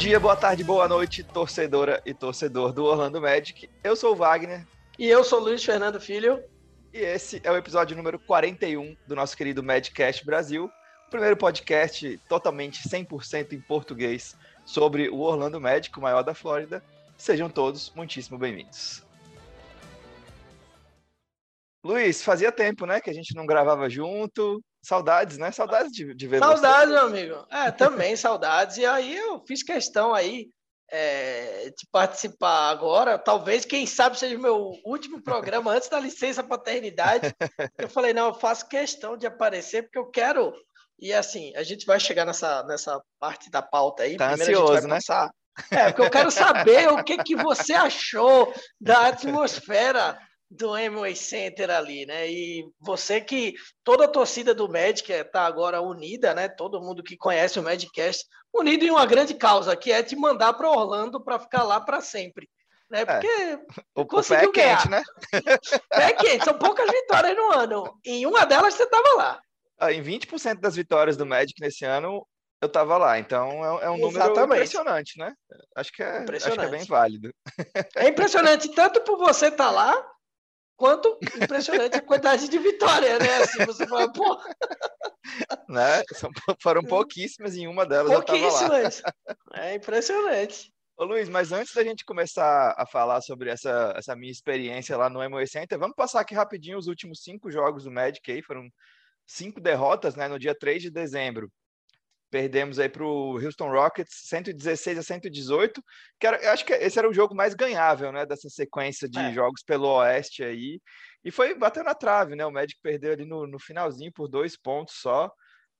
Bom dia, boa tarde, boa noite, torcedora e torcedor do Orlando Magic. Eu sou o Wagner. E eu sou o Luiz Fernando Filho. E esse é o episódio número 41 do nosso querido Madcast Brasil, o primeiro podcast totalmente 100% em português sobre o Orlando Magic, o maior da Flórida. Sejam todos muitíssimo bem-vindos. Luiz, fazia tempo, né, que a gente não gravava junto. Saudades, né? Saudades de, de ver Saudades, você. meu amigo. É, também saudades. E aí eu fiz questão aí é, de participar agora. Talvez, quem sabe, seja o meu último programa antes da licença paternidade. Eu falei, não, eu faço questão de aparecer porque eu quero. E assim, a gente vai chegar nessa, nessa parte da pauta aí. Tá Primeiro ansioso, né? Passar... É, porque eu quero saber o que, que você achou da atmosfera do Amway Center ali, né? E você que toda a torcida do Magic está agora unida, né? Todo mundo que conhece o Madcast unido em uma grande causa, que é te mandar para Orlando para ficar lá para sempre. Né? É. Porque é. o, conseguiu o pé ganhar. quente, né? pé quente, são poucas vitórias no ano. Em uma delas você estava lá. Ah, em 20% das vitórias do Magic nesse ano, eu estava lá. Então é, é um número Exatamente. impressionante, né? Acho que, é, acho que é bem válido. É impressionante tanto por você estar tá lá, quanto impressionante a quantidade de vitória, né? Assim, você fala, pô. Né? Foram pouquíssimas em uma delas. Pouquíssimas. É impressionante. Ô Luiz, mas antes da gente começar a falar sobre essa, essa minha experiência lá no MOE Center, vamos passar aqui rapidinho os últimos cinco jogos do Magic aí, foram cinco derrotas, né, no dia 3 de dezembro. Perdemos aí para o Houston Rockets 116 a 118, que era, eu acho que esse era o jogo mais ganhável, né, dessa sequência de é. jogos pelo Oeste aí. E foi batendo na trave, né? O Magic perdeu ali no, no finalzinho por dois pontos só.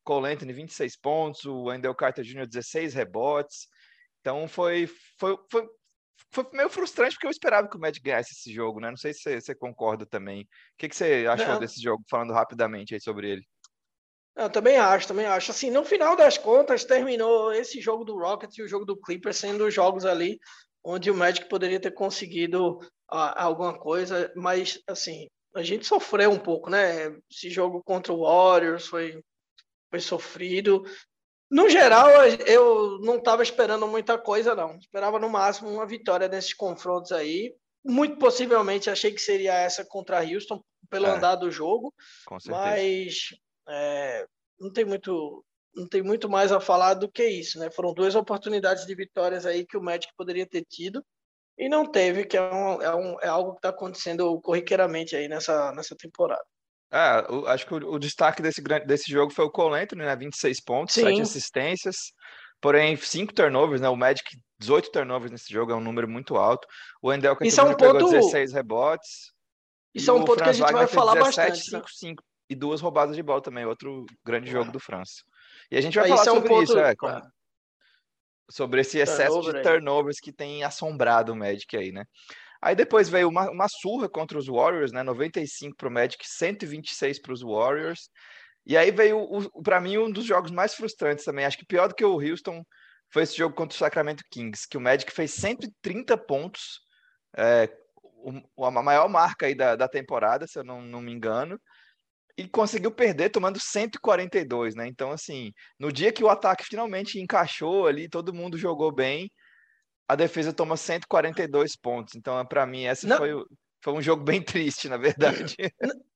Cole Anthony 26 pontos, o Wendell Carter Jr. 16 rebotes. Então foi, foi, foi, foi meio frustrante porque eu esperava que o Magic ganhasse esse jogo, né? Não sei se você, você concorda também. O que, que você achou Não. desse jogo, falando rapidamente aí sobre ele? Eu também acho, também acho. Assim, no final das contas, terminou esse jogo do Rockets e o jogo do Clippers sendo jogos ali onde o Magic poderia ter conseguido ah, alguma coisa, mas assim, a gente sofreu um pouco, né? Esse jogo contra o Warriors foi, foi sofrido. No geral, eu não estava esperando muita coisa, não. Esperava no máximo uma vitória nesses confrontos aí. Muito possivelmente achei que seria essa contra Houston, pelo é, andar do jogo. Mas é, não tem muito não tem muito mais a falar do que isso, né? Foram duas oportunidades de vitórias aí que o Magic poderia ter tido e não teve, que é, um, é, um, é algo que está acontecendo corriqueiramente aí nessa, nessa temporada. É, o, acho que o, o, destaque desse, desse jogo foi o Cole Anthony, né? 26 pontos, Sim. 7 assistências, porém 5 turnovers, né? O Magic 18 turnovers nesse jogo é um número muito alto. O Endel Isso é um ponto... 16 rebotes. Isso é um ponto que a gente vai falar 17, bastante. 5, 5, e duas roubadas de bola também, outro grande jogo do França. E a gente vai falar é sobre ponto... isso, é, como... sobre esse excesso Turnover de turnovers aí. que tem assombrado o Magic aí, né? Aí depois veio uma, uma surra contra os Warriors, né? 95 para o Magic, 126 para os Warriors. E aí veio, para mim, um dos jogos mais frustrantes também. Acho que pior do que o Houston foi esse jogo contra o Sacramento Kings, que o Magic fez 130 pontos, é, a maior marca aí da, da temporada, se eu não, não me engano e conseguiu perder tomando 142, né? Então, assim, no dia que o ataque finalmente encaixou ali, todo mundo jogou bem, a defesa toma 142 pontos. Então, para mim, essa foi, foi um jogo bem triste, na verdade.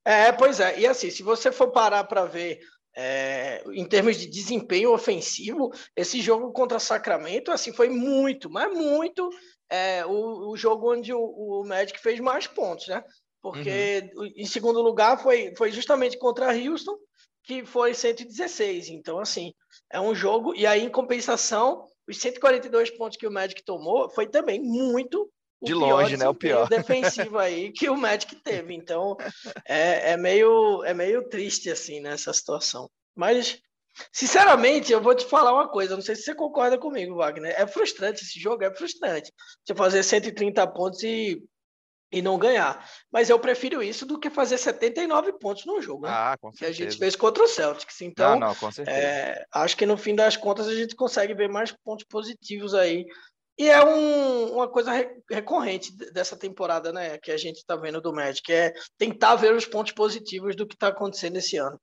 É, pois é. E assim, se você for parar para ver é, em termos de desempenho ofensivo, esse jogo contra Sacramento, assim, foi muito, mas muito é, o, o jogo onde o, o Magic fez mais pontos, né? Porque uhum. em segundo lugar foi, foi justamente contra Houston, que foi 116. Então, assim, é um jogo. E aí, em compensação, os 142 pontos que o Magic tomou foi também muito. De longe, né? O pior. defensivo aí que o Magic teve. Então, é, é, meio, é meio triste, assim, nessa situação. Mas, sinceramente, eu vou te falar uma coisa. Não sei se você concorda comigo, Wagner. É frustrante esse jogo, é frustrante. Você fazer 130 pontos e e não ganhar. Mas eu prefiro isso do que fazer 79 pontos no jogo. Né? Ah, com certeza. Que a gente fez contra o Celtics. Então, não, não, com certeza. É, acho que no fim das contas a gente consegue ver mais pontos positivos aí. E é um, uma coisa recorrente dessa temporada, né? Que a gente está vendo do Magic, é tentar ver os pontos positivos do que está acontecendo esse ano.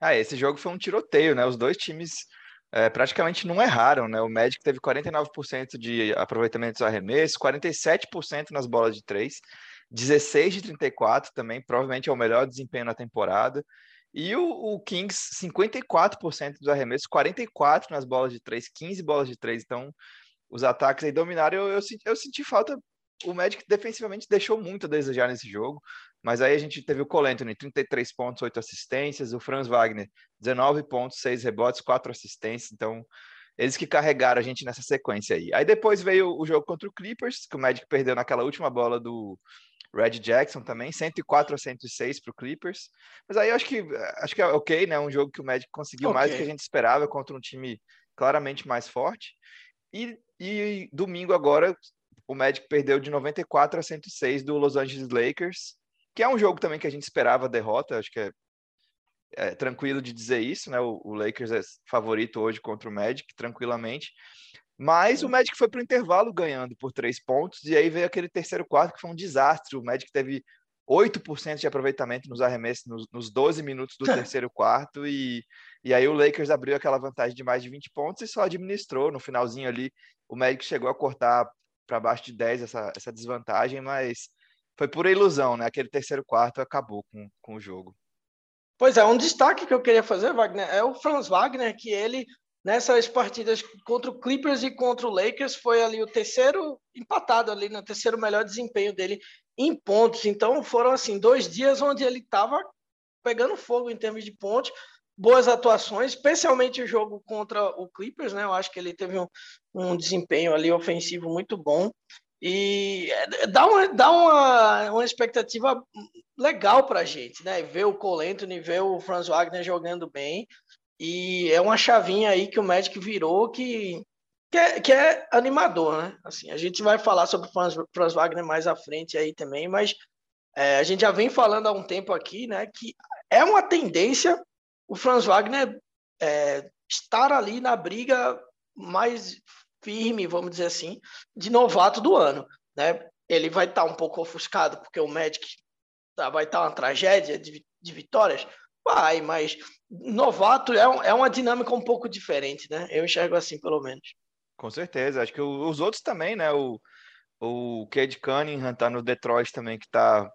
Ah, esse jogo foi um tiroteio, né? Os dois times é, praticamente não erraram, né? O Magic teve 49% de aproveitamento dos arremessos, 47% nas bolas de três, 16 de 34 também, provavelmente é o melhor desempenho na temporada. E o, o Kings, 54% dos arremessos, 44 nas bolas de três, 15 bolas de três. Então, os ataques aí dominaram. Eu, eu, eu senti falta. O Magic defensivamente deixou muito a desejar nesse jogo. Mas aí a gente teve o Cole Anthony, 33 pontos, 8 assistências. O Franz Wagner, 19 pontos, 6 rebotes, 4 assistências. Então, eles que carregaram a gente nessa sequência aí. Aí depois veio o jogo contra o Clippers, que o Magic perdeu naquela última bola do Red Jackson também, 104 a 106 para o Clippers. Mas aí eu acho que acho que é ok, né? Um jogo que o Magic conseguiu okay. mais do que a gente esperava contra um time claramente mais forte. E, e domingo agora o Magic perdeu de 94 a 106 do Los Angeles Lakers, que é um jogo também que a gente esperava a derrota, acho que é, é tranquilo de dizer isso, né? O, o Lakers é favorito hoje contra o Magic, tranquilamente. Mas o Magic foi para o intervalo ganhando por três pontos, e aí veio aquele terceiro quarto que foi um desastre. O Magic teve 8% de aproveitamento nos arremessos nos, nos 12 minutos do terceiro quarto, e, e aí o Lakers abriu aquela vantagem de mais de 20 pontos e só administrou. No finalzinho ali, o Magic chegou a cortar para baixo de 10 essa, essa desvantagem, mas foi pura ilusão, né? Aquele terceiro quarto acabou com, com o jogo. Pois é, um destaque que eu queria fazer, Wagner, é o Franz Wagner, que ele nessas partidas contra o Clippers e contra o Lakers foi ali o terceiro empatado ali no terceiro melhor desempenho dele em pontos. Então foram assim dois dias onde ele estava pegando fogo em termos de pontos, boas atuações, especialmente o jogo contra o Clippers, né? Eu acho que ele teve um, um desempenho ali ofensivo muito bom e é, dá uma, dá uma, uma expectativa legal para a gente, né? Ver o Cole Anthony, ver o Franz Wagner jogando bem e é uma chavinha aí que o Magic virou que, que, é, que é animador, né? Assim, a gente vai falar sobre o Franz, Franz Wagner mais à frente aí também, mas é, a gente já vem falando há um tempo aqui, né? Que é uma tendência o Franz Wagner é, estar ali na briga mais firme, vamos dizer assim, de novato do ano, né? Ele vai estar tá um pouco ofuscado porque o Magic tá, vai estar tá uma tragédia de, de vitórias, Vai, mas novato é, é uma dinâmica um pouco diferente, né? Eu enxergo assim, pelo menos. Com certeza. Acho que os outros também, né? O, o Cade Cunningham tá no Detroit também, que tá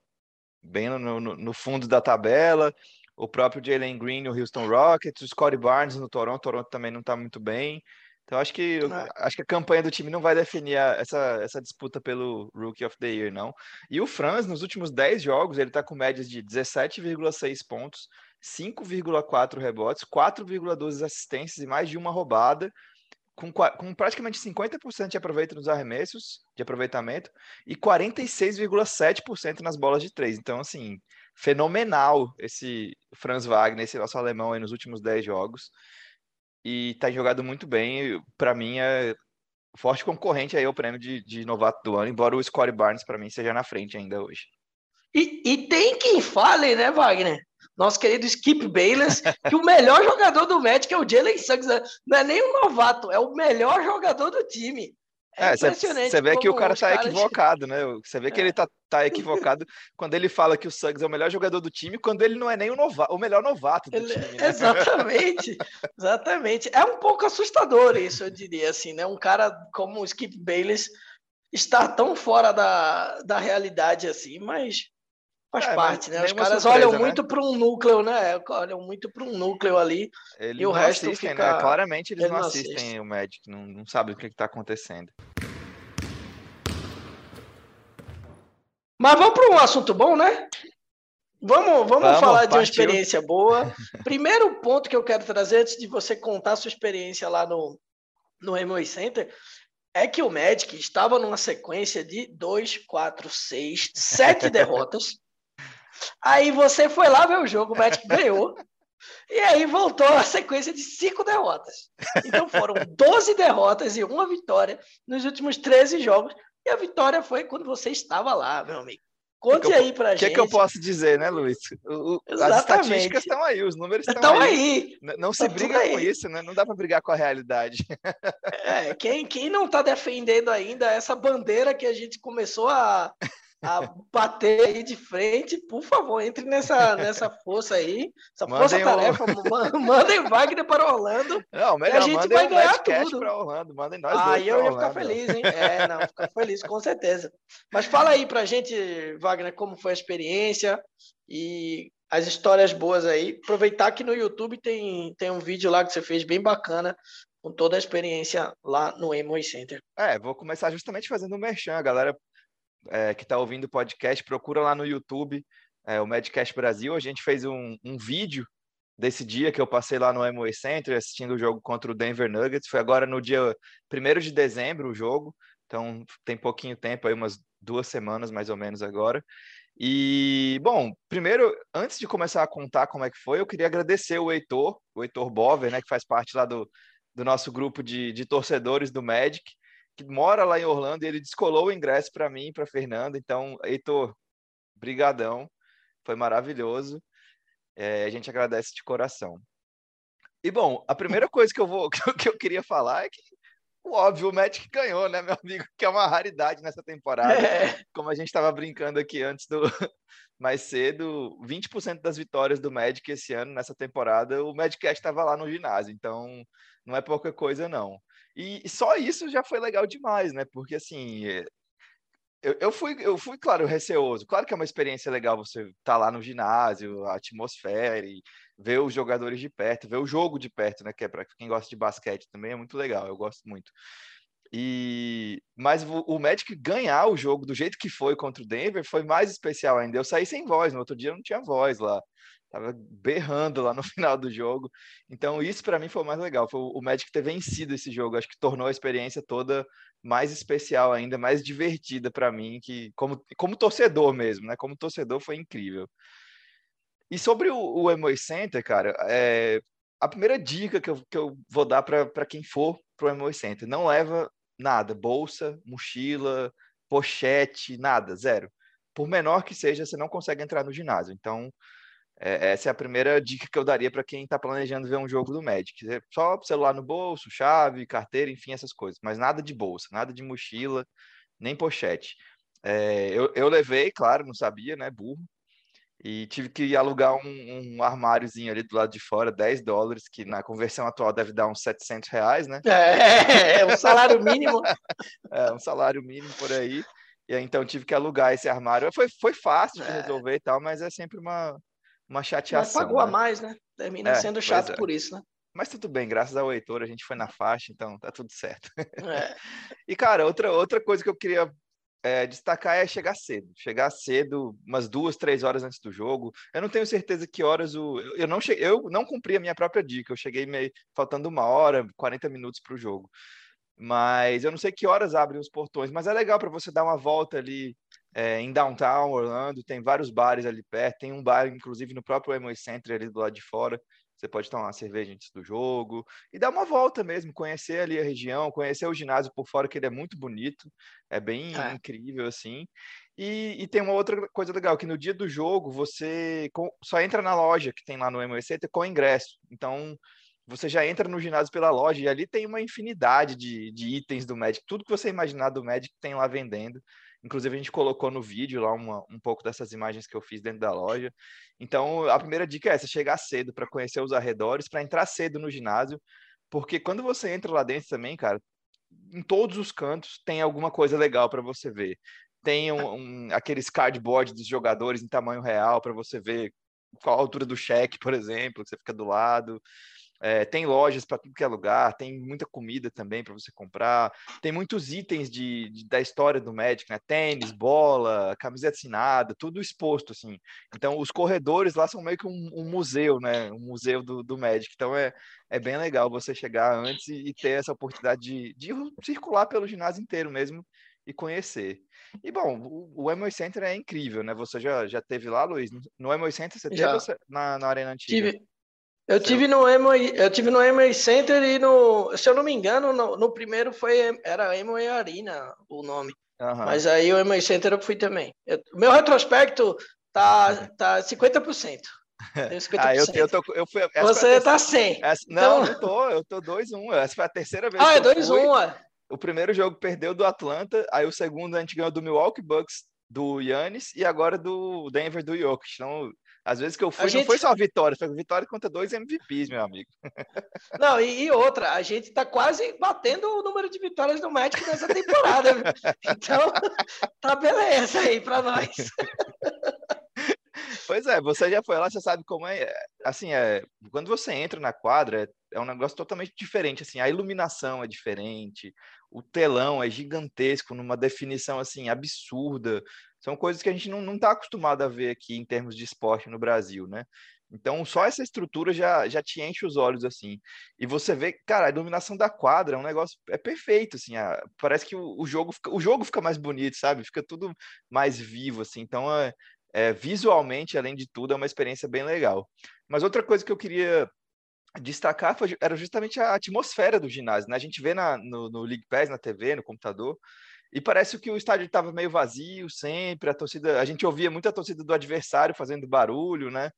bem no, no, no fundo da tabela. O próprio Jalen Green no Houston Rockets. O Scottie Barnes no Toronto. O Toronto também não tá muito bem. Então acho que é. acho que a campanha do time não vai definir a, essa, essa disputa pelo Rookie of the Year, não. E o Franz, nos últimos 10 jogos, ele tá com médias de 17,6 pontos, 5,4 rebotes, 4,12 assistências e mais de uma roubada, com, com praticamente 50% de aproveitamento nos arremessos, de aproveitamento, e 46,7% nas bolas de três. Então, assim, fenomenal esse Franz Wagner, esse nosso alemão aí nos últimos 10 jogos. E tá jogado muito bem. Para mim, é forte concorrente aí ao prêmio de, de novato do ano, embora o Scottie Barnes, para mim, seja na frente ainda hoje. E, e tem quem fale, né, Wagner? nosso querido Skip Bayless, que o melhor jogador do Magic é o Jalen Suggs. Né? Não é nem um novato, é o melhor jogador do time. É. Você vê que o cara tá equivocado, né? Você vê que é. ele tá, tá equivocado quando ele fala que o Suggs é o melhor jogador do time, quando ele não é nem o, nova... o melhor novato do ele... time. Né? Exatamente, exatamente. É um pouco assustador isso, eu diria assim, né? Um cara como o Skip Bayless estar tão fora da, da realidade assim, mas Faz é, parte, né? Os caras surpresa, olham né? muito para um núcleo, né? Olham muito para um núcleo ali eles e o resto assistem, fica... né? Claramente eles, eles não assistem, assistem, o Magic, não, não sabem o que está acontecendo. Mas vamos para um assunto bom, né? Vamos, vamos, vamos falar partiu. de uma experiência boa. Primeiro ponto que eu quero trazer, antes de você contar a sua experiência lá no, no Emoy Center, é que o Magic estava numa sequência de 2, 4, 6, 7 derrotas. Aí você foi lá ver o jogo, o Magic ganhou. E aí voltou a sequência de cinco derrotas. Então foram 12 derrotas e uma vitória nos últimos 13 jogos. E a vitória foi quando você estava lá, meu amigo. Conte que aí pra que gente. O que eu posso dizer, né, Luiz? O, as estatísticas estão aí, os números estão aí. aí. Não se tá briga com isso, né? Não dá para brigar com a realidade. É, quem, quem não está defendendo ainda essa bandeira que a gente começou a, a bater aí de frente, por favor, entre nessa, nessa força aí, essa força-tarefa, um... mandem Wagner para Orlando. Não, melhor, a gente vai ganhar tudo. para Orlando, mandem nós Aí eu ia Orlando. ficar feliz, hein? É, não, ficar feliz, com certeza. Mas fala aí pra gente, Wagner, como foi a experiência e as histórias boas aí. Aproveitar que no YouTube tem, tem um vídeo lá que você fez bem bacana, com toda a experiência lá no Emoy Center. É, vou começar justamente fazendo um merchan, a galera é, que está ouvindo o podcast, procura lá no YouTube é, o Medcast Brasil. A gente fez um, um, vídeo desse dia que eu passei lá no Amway Center assistindo o jogo contra o Denver Nuggets. Foi agora no dia 1 de dezembro o jogo, então tem pouquinho tempo aí, umas duas semanas mais ou menos agora. E, bom, primeiro, antes de começar a contar como é que foi, eu queria agradecer o Heitor, o Heitor Bover, né, que faz parte lá do, do nosso grupo de, de torcedores do Magic que mora lá em Orlando e ele descolou o ingresso para mim para Fernanda. Então, Heitor, brigadão, foi maravilhoso. É, a gente agradece de coração. E bom, a primeira coisa que eu vou que eu queria falar é que o óbvio, o Magic ganhou, né, meu amigo? Que é uma raridade nessa temporada. É. Como a gente estava brincando aqui antes do mais cedo, 20% das vitórias do Magic esse ano, nessa temporada, o Madcast estava lá no ginásio. Então, não é pouca coisa, não. E, só isso já foi legal demais, né? Porque assim, eh, eu, eu, fui, eu fui, claro, receoso. Claro que é uma experiência legal você estar tá lá no ginásio, a atmosfera e ver os jogadores de perto, ver o jogo de perto, né? Que é para quem gosta de basquete também é muito legal, eu gosto muito. E mas o, Magic ganhar o jogo do jeito que foi contra o Denver foi mais especial ainda. Eu saí sem voz, no outro dia eu não tinha voz lá tava berrando lá no final do jogo. Então, isso para mim foi o mais legal. Foi o Magic ter vencido esse jogo. Acho que tornou a experiência toda mais especial ainda, mais divertida para mim, que como, como torcedor mesmo, né? Como torcedor foi incrível. E sobre o, o Emoy Center, cara, é, a primeira dica que eu, que eu vou dar para quem for pro Emoy Center, não leva nada, bolsa, mochila, pochete, nada, zero. Por menor que seja, você não consegue entrar no ginásio. Então, é, essa é a primeira dica que eu daria para quem está planejando ver um jogo do Magic. É só celular no bolso, chave, carteira, enfim, essas coisas. Mas nada de bolsa, nada de mochila, nem pochete. É, eu, eu, levei, claro, não sabia, né? Burro. E tive que alugar um, um, armáriozinho ali do lado de fora, 10 dólares, que na conversão atual deve dar uns 700 reais, né? É, é um salário mínimo. é, um salário mínimo por aí. E aí, então tive que alugar esse armário. Foi, foi fácil de é. resolver e tal, mas é sempre uma, uma chateação. Mas pagou né? a mais, né? Termina é, sendo chato é. por isso, né? Mas tudo bem, graças ao Heitor a gente foi na faixa, então tá tudo certo. É. e, cara, outra, outra coisa que eu queria é, destacar é chegar cedo. Chegar cedo, umas duas, três horas antes do jogo. Eu não tenho certeza que horas o. Eu não, che... eu não cumpri a minha própria dica. Eu cheguei meio faltando uma hora, 40 minutos para o jogo. Mas eu não sei que horas abrem os portões, mas é legal para você dar uma volta ali é, em downtown Orlando, tem vários bares ali perto, tem um bar, inclusive, no próprio Amway Center ali do lado de fora. Você pode tomar uma cerveja antes do jogo e dar uma volta mesmo, conhecer ali a região, conhecer o ginásio por fora, que ele é muito bonito, é bem é. incrível assim. E, e, tem uma outra coisa legal, que no dia do jogo você só entra na loja que tem lá no Center com ingresso. Então, você já entra no ginásio pela loja e ali tem uma infinidade de, de itens do Magic. Tudo que você imaginar do Magic tem lá vendendo. Inclusive, a gente colocou no vídeo lá uma, um pouco dessas imagens que eu fiz dentro da loja. Então, a primeira dica é essa: chegar cedo para conhecer os arredores, para entrar cedo no ginásio, porque quando você entra lá dentro também, cara, em todos os cantos tem alguma coisa legal para você ver. Tem um, um, aqueles cardboard dos jogadores em tamanho real para você ver qual a altura do cheque, por exemplo, que você fica do lado. É, tem lojas para tudo que é lugar, tem muita comida também para você comprar, tem muitos itens de, de, da história do Magic, né? Tênis, bola, camiseta assinada, tudo exposto, assim. Então, os corredores lá são meio que um, um museu, né? Um museu do, do Magic. Então, é, é bem legal você chegar antes e, e ter essa oportunidade de, de circular pelo ginásio inteiro mesmo e conhecer. E bom, o, o Emoy Center é incrível, né? Você já, já teve lá, Luiz? No Emoy Center você já. teve na, na Arena Antiga? Tive, eu tive no Emory, eu tive no Emory Center e no, se eu não me engano, no, no primeiro foi era Emory Arena o nome. Uhum. Mas aí o Emory Center eu fui também. O meu retrospecto tá tá 50%. Tenho 50%. ah, eu, eu, tô, eu fui, Você tá 100. Essa, não, então... não tô, eu tô 2-1. Essa foi a terceira vez. Ah, é 2-1, O primeiro jogo perdeu do Atlanta, aí o segundo a gente ganhou do Milwaukee Bucks do Yannis e agora do Denver do Jokic. Então, às vezes que eu fui, a não gente... foi só vitória, foi vitória contra dois MVPs, meu amigo. Não, e, e outra, a gente está quase batendo o número de vitórias do Magic nessa temporada. então, tá beleza aí para nós. Pois é, você já foi lá, você sabe como é. Assim, é, quando você entra na quadra, é um negócio totalmente diferente. Assim, a iluminação é diferente, o telão é gigantesco, numa definição assim absurda. São coisas que a gente não está acostumado a ver aqui em termos de esporte no Brasil, né? Então, só essa estrutura já, já te enche os olhos, assim. E você vê, cara, a iluminação da quadra é um negócio, é perfeito, assim. A, parece que o, o, jogo fica, o jogo fica mais bonito, sabe? Fica tudo mais vivo, assim. Então, é, é, visualmente, além de tudo, é uma experiência bem legal. Mas outra coisa que eu queria destacar foi, era justamente a atmosfera do ginásio. Né? A gente vê na, no, no League Pass, na TV, no computador, e parece que o estádio estava meio vazio sempre, a torcida, a gente ouvia muito a torcida do adversário fazendo barulho, né?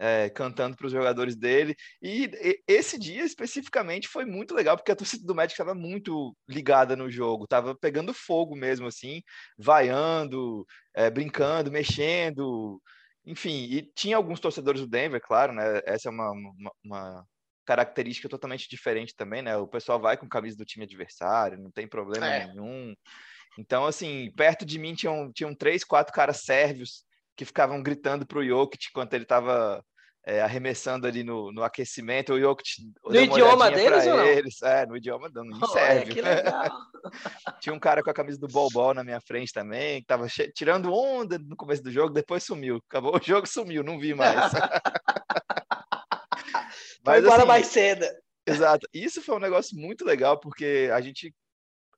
é, cantando para os jogadores dele. E, e, esse dia especificamente foi muito legal, porque a torcida do Magic estava muito ligada no jogo, estava pegando fogo mesmo, assim, vaiando, é, brincando, mexendo, enfim. E tinha alguns torcedores do Denver, claro, né? Essa é uma, uma, uma característica totalmente diferente também, né? O pessoal vai com camisa do time adversário, não tem problema é. nenhum. Então, assim, perto de mim tinham, tinham três, quatro caras sérvios que ficavam gritando para o Jokic enquanto ele estava é, arremessando ali no, no aquecimento, o Jokic no idioma deles ou não? Eles, é, no idioma não, não serve. Tinha um cara com a camisa do Bol na minha frente também, que tava tirando onda no começo do jogo, depois sumiu. Acabou o jogo, sumiu, não vi mais. Mas, embora assim, mais cedo. Exato. Isso foi um negócio muito legal, porque a gente.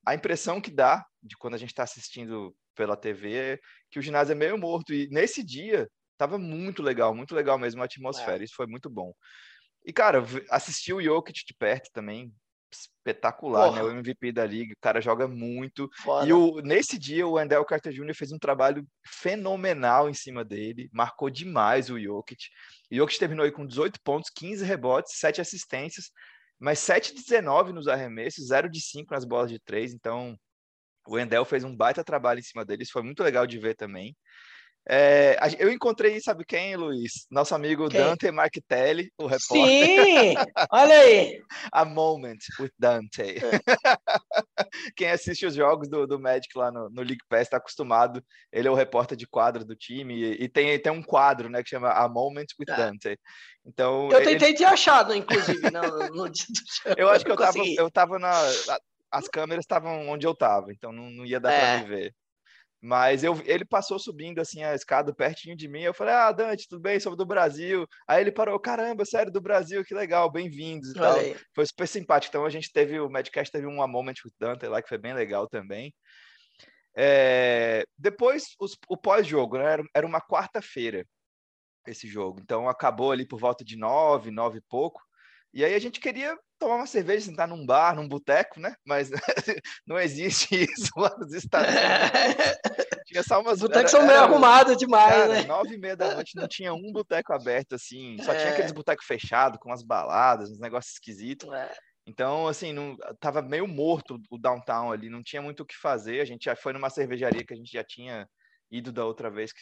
A impressão que dá de quando a gente está assistindo pela TV que o ginásio é meio morto. E nesse dia, Tava muito legal, muito legal mesmo a atmosfera. É. Isso foi muito bom. E, cara, assistir o Jokic de perto também, espetacular, Porra. né? O MVP da liga, o cara joga muito. Foda. E o, nesse dia, o Andel Carter Jr. fez um trabalho fenomenal em cima dele, marcou demais o Jokic. O Jokic terminou aí com 18 pontos, 15 rebotes, 7 assistências, mas 7 de 19 nos arremessos, 0 de 5 nas bolas de 3. Então, o Endel fez um baita trabalho em cima deles, foi muito legal de ver também. É, eu encontrei, sabe quem, Luiz? Nosso amigo quem? Dante Marquitelli, o repórter. Sim! Olha aí! A Moment with Dante. Quem assiste os jogos do, do Magic lá no, no League Pass está acostumado. Ele é o repórter de quadro do time e, e, tem, tem um quadro né, que chama A Moment with é. Dante. Então, eu tentei ele... te achar, inclusive, no, no dia do show. Eu acho que eu estava eu tava na. As câmeras estavam onde eu estava, então não, não ia dar é. para me ver. Mas eu, ele passou subindo assim a escada pertinho de mim. Eu falei: Ah, Dante, tudo bem? Sou do Brasil. Aí ele parou: Caramba, sério, do Brasil, que legal, bem-vindos e tal. Foi super simpático. Então a gente teve, o Madcast teve um Moment with Dante lá que foi bem legal também. É, depois, os, o pós-jogo, né? Era, era uma quarta-feira esse jogo. Então acabou ali por volta de nove, nove e pouco. E aí a gente queria tomar uma cerveja, sentar num bar, num boteco, né? Mas não existe isso lá nos Estados Unidos. tinha só umas... Os botecos são meio arrumados demais, cara, né? Nove e meia da noite não tinha um boteco aberto, assim. Só é. tinha aqueles botecos fechados, com as baladas, uns negócios esquisitos. É. Então, assim, não, tava meio morto o downtown ali, não tinha muito o que fazer. A gente já foi numa cervejaria que a gente já tinha ido da outra vez que,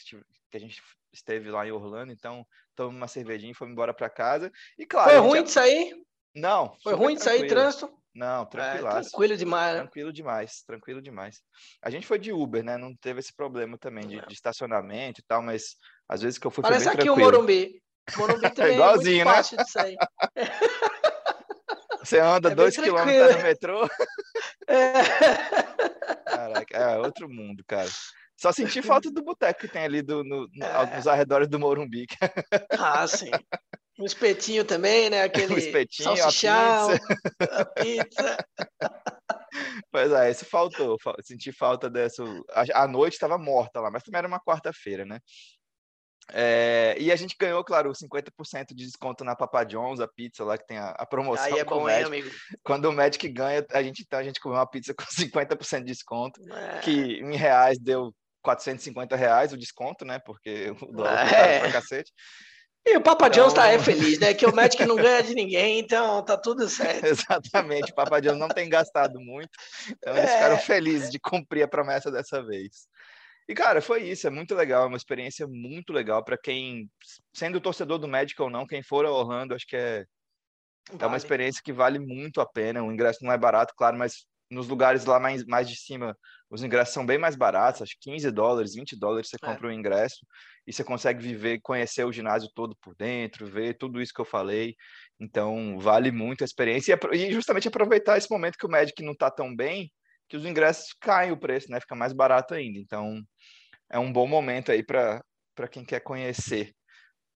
que a gente esteve lá em Orlando, então tomamos uma cervejinha e fomos embora para casa. E claro. Foi ruim de sair? Não. Foi ruim de sair trânsito? Não, tranquilo. É, tranquilo demais. Né? Tranquilo demais, tranquilo demais. A gente foi de Uber, né? Não teve esse problema também de, de estacionamento e tal, mas às vezes que eu fui Parece foi bem aqui tranquilo. o Morumbi. O Morumbi também é igualzinho, é muito fácil né? de sair. Você anda é dois quilômetros no metrô. É. Caraca, é outro mundo, cara. Só senti falta do boteco que tem ali do, no, é. nos arredores do Morumbi. Ah, sim. Um espetinho também, né? Aquele um espetinho, salsichão, a pizza. A pizza. Pois é, isso faltou. Senti falta dessa. A, noite estava morta lá, mas também era uma quarta-feira, né? É, e a gente ganhou, claro, 50% de desconto na Papa John's, a pizza lá que tem a, a promoção. Aí é bom, hein, amigo? Quando o Magic ganha, a gente, então, a gente comeu uma pizza com 50% de desconto, é. que em reais deu 450 reais o desconto, né? Porque o dólar é. pra cacete. E o Papa então... John's tá é feliz, né? Que o Magic não ganha de ninguém, então tá tudo certo. Exatamente, o Papa John's não tem gastado muito, então eles é. ficaram felizes de cumprir a promessa dessa vez. E, cara, foi isso, é muito legal, é uma experiência muito legal para quem, sendo torcedor do Magic ou não, quem for a Orlando, acho que é, vale. é uma experiência que vale muito a pena. O ingresso não é barato, claro, mas nos lugares lá mais, mais de cima, os ingressos são bem mais baratos, acho que 15 dólares, 20 dólares você é. compra o é. um ingresso e você consegue viver, conhecer o ginásio todo por dentro, ver tudo isso que eu falei. Então, vale muito a experiência e justamente aproveitar esse momento que o Magic não está tão bem, que os ingressos caem o preço, né? Fica mais barato ainda. Então, é um bom momento aí para quem quer conhecer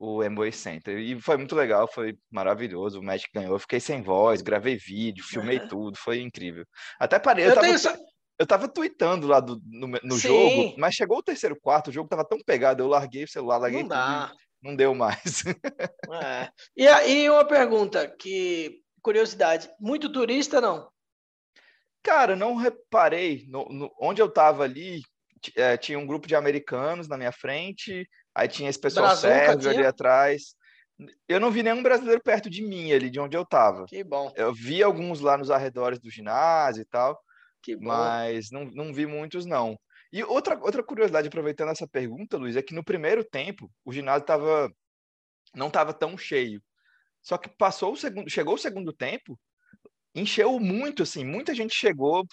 o Amway Center. E foi muito legal, foi maravilhoso. O Magic ganhou. Eu fiquei sem voz, gravei vídeo, filmei uhum. tudo, foi incrível. Até parei. Eu, eu, tava, essa... eu tava tweetando lá do, no, no jogo, mas chegou o terceiro quarto, o jogo tava tão pegado, eu larguei o celular, larguei não tudo. Não deu mais. É. E aí, uma pergunta que. Curiosidade, muito turista não? Cara, não reparei. No, no, onde eu tava ali, é, tinha um grupo de americanos na minha frente, aí tinha esse pessoal Brazuca, sérvio ali atrás. Eu não vi nenhum brasileiro perto de mim ali, de onde eu tava. Que bom. Eu vi alguns lá nos arredores do ginásio e tal. Mas não, não vi muitos, não. E outra, outra curiosidade, aproveitando essa pergunta, Luiz, é que no primeiro tempo o ginásio tava, não estava tão cheio. Só que passou o segundo, chegou o segundo tempo, encheu muito, assim, muita gente chegou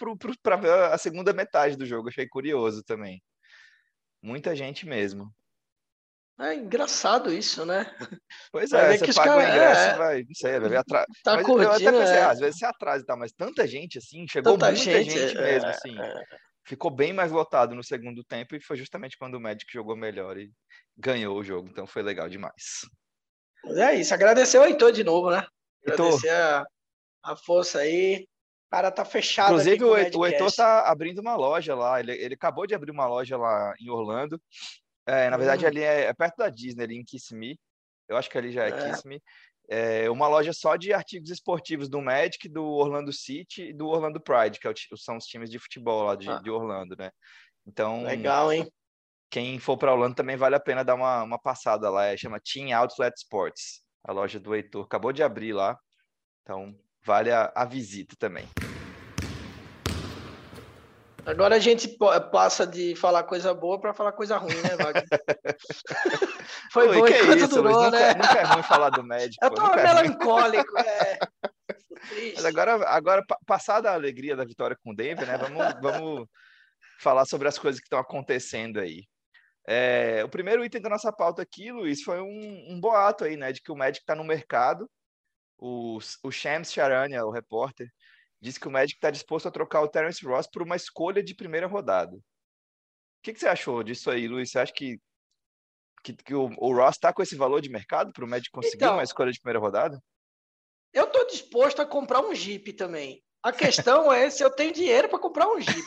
para ver a segunda metade do jogo. Achei curioso também. Muita gente mesmo. É engraçado isso, né? Pois é, você paga cara... o ingresso é... vai, não sei, vai atrás. Tá mas curtindo, eu até pensei, é... ah, às vezes você atrasa e tal, mas tanta gente, assim, chegou tanta muita gente, gente é... mesmo, assim. É. Ficou bem mais lotado no segundo tempo e foi justamente quando o Magic jogou melhor e ganhou o jogo, então foi legal demais. É isso, agradecer o Heitor de novo, né? Agradecer a a força aí. O cara tá fechado. Inclusive, o, o Heitor tá abrindo uma loja lá. Ele, ele acabou de abrir uma loja lá em Orlando. É, na verdade, hum. ali é, é, perto da Disney, ali em Kissimmee. Eu acho que ali já é, é. Kissimmee. É uma loja só de artigos esportivos do Magic, do Orlando City e do Orlando Pride, que é são os times de futebol lá de, ah. de Orlando, né? Então. Legal, hein? Quem for para Orlando também vale a pena dar uma, uma passada lá. É, chama Team Outlet Sports, a loja do Heitor. Acabou de abrir lá. Então, vale a, a visita também. Agora a gente passa de falar coisa boa para falar coisa ruim, né, Wagner? Foi bom enquanto isso, durou, nunca, né? Nunca é ruim falar do médico. Eu tô melancólico, é. Mas agora, agora, passada a alegria da vitória com o Denver, né? Vamos, vamos falar sobre as coisas que estão acontecendo aí. É, o primeiro item da nossa pauta aqui, Luiz, foi um, um boato aí, né? De que o médico está no mercado o, o Shams Charania, o repórter, disse que o Magic está disposto a trocar o Terence Ross por uma escolha de primeira rodada. O que, que você achou disso aí, Luiz? Você acha que, que, que o, o, Ross está com esse valor de mercado para o Magic conseguir então, uma escolha de primeira rodada? Eu estou disposto a comprar um Jeep também. A questão é se eu tenho dinheiro para comprar um Jeep.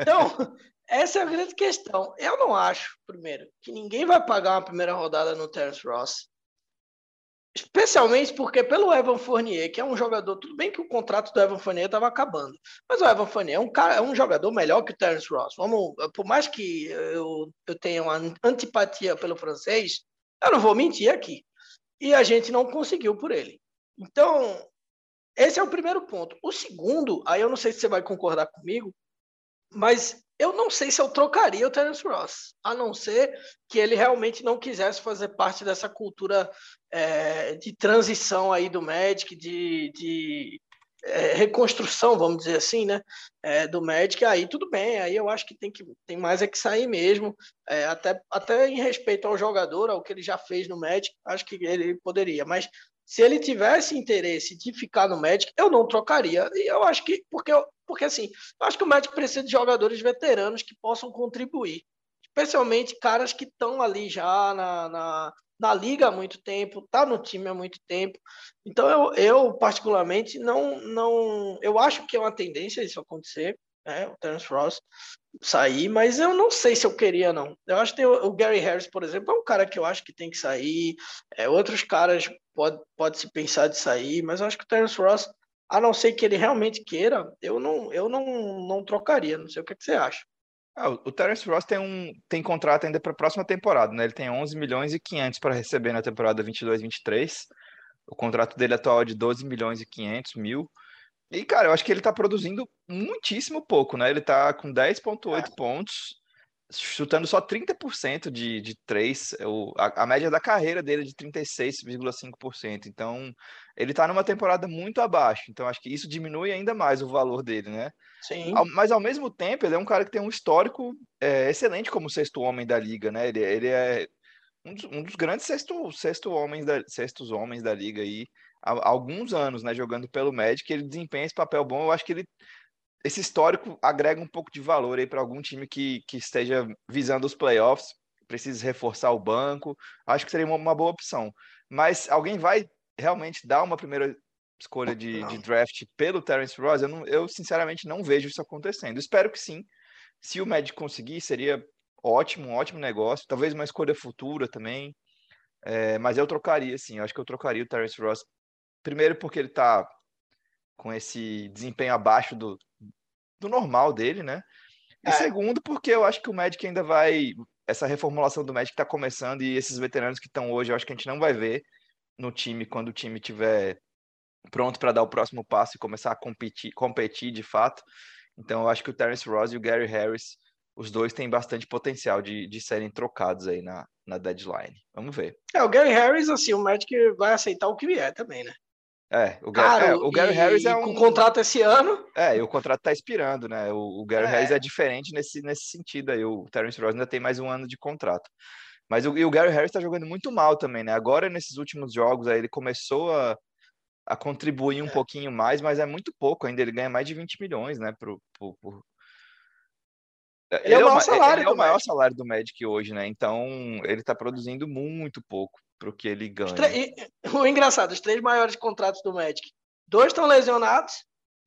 Então, essa é a grande questão. Eu não acho, primeiro, que ninguém vai pagar uma primeira rodada no Terence Ross. Especialmente porque pelo Evan Fournier, que é um jogador, tudo bem que o contrato do Evan Fournier estava acabando, mas o Evan Fournier é um cara, é um jogador melhor que o Terence Ross. Vamos, por mais que eu, eu tenha uma antipatia pelo francês, eu não vou mentir aqui. E a gente não conseguiu por ele. Então, esse é o primeiro ponto. O segundo, aí eu não sei se você vai concordar comigo, mas eu não sei se eu trocaria o Terence Ross, a não ser que ele realmente não quisesse fazer parte dessa cultura é, de transição aí do Magic, de, de é, reconstrução, vamos dizer assim, né, é, do Magic, aí tudo bem, aí eu acho que tem, que, tem mais é que sair mesmo, é, até, até em respeito ao jogador, ao que ele já fez no Magic, acho que ele poderia, mas se ele tivesse interesse de ficar no Magic, eu não trocaria. E eu acho que, porque, porque assim, eu acho que o Magic precisa de jogadores veteranos que possam contribuir. Especialmente caras que estão ali já na, na, na, liga há muito tempo, tá no time há muito tempo. Então eu, eu particularmente não, não. Eu acho que é uma tendência isso acontecer né, o Terence Ross sair, mas eu não sei se eu queria, não. Eu acho que tem o, o, Gary Harris, por exemplo, é um cara que eu acho que tem que sair. É, outros caras pode, pode se pensar de sair, mas eu acho que o Terence Ross, a não ser que ele realmente queira, eu não, eu não, não trocaria. Não sei o que, é que você acha. Ah, o Terence Ross tem um tem contrato ainda para a próxima temporada, né? Ele tem 11 milhões e 500 para receber na temporada 22-23. O contrato dele atual é de 12 milhões e 500 mil. E, cara, eu acho que ele tá produzindo muitíssimo pouco, né? Ele tá com 10,8 é. pontos chutando só 30% de, de três, o, a, a, média da carreira dele é de 36,5%. Então, ele está numa temporada muito abaixo. Então, acho que isso diminui ainda mais o valor dele, né? Sim. Ao, mas, ao mesmo tempo, ele é um cara que tem um histórico é, excelente como sexto homem da liga, né? Ele, ele é um dos, um dos grandes sexto, sexto homens da, sextos homens da liga aí há, há alguns anos, né? Jogando pelo Magic, ele desempenha esse papel bom. Eu acho que ele esse histórico agrega um pouco de valor aí para algum time que, que esteja visando os playoffs, precisa reforçar o banco. Acho que seria uma, uma boa opção. Mas alguém vai realmente dar uma primeira escolha de, de draft pelo Terence Ross? Eu, não, eu, sinceramente não vejo isso acontecendo. Espero que sim. Se o Magic conseguir, seria ótimo, um ótimo negócio. Talvez uma escolha futura também. É, mas eu trocaria, sim. Eu acho que eu trocaria o Terence Ross. Primeiro porque ele está com esse desempenho abaixo do, do normal dele, né? E é. segundo, porque eu acho que o Magic ainda vai. Essa reformulação do Magic está começando e esses veteranos que estão hoje, eu acho que a gente não vai ver no time quando o time tiver pronto para dar o próximo passo e começar a competir, competir de fato. Então, eu acho que o Terence Ross e o Gary Harris, os dois têm bastante potencial de, de serem trocados aí na, na deadline. Vamos ver. É, o Gary Harris, assim, o Magic vai aceitar o que vier também, né? É, o, Gary, é, o Gary e, Harris é um. Com contrato esse ano. É, e o contrato tá expirando, né? O, o Gary é. Harris é diferente nesse, nesse sentido aí. O Terence Ross ainda tem mais um ano de contrato. Mas o, e o Gary Harris tá jogando muito mal também, né? Agora, nesses últimos jogos, aí ele começou a, a contribuir um é. pouquinho mais, mas é muito pouco ainda. Ele ganha mais de 20 milhões, né? Pro, pro, pro... Ele, ele, é o maior salário. Ele é o maior salário do Magic hoje, né? Então, ele tá produzindo muito pouco pro que ele ganha. O engraçado, os três maiores contratos do Magic Dois estão lesionados,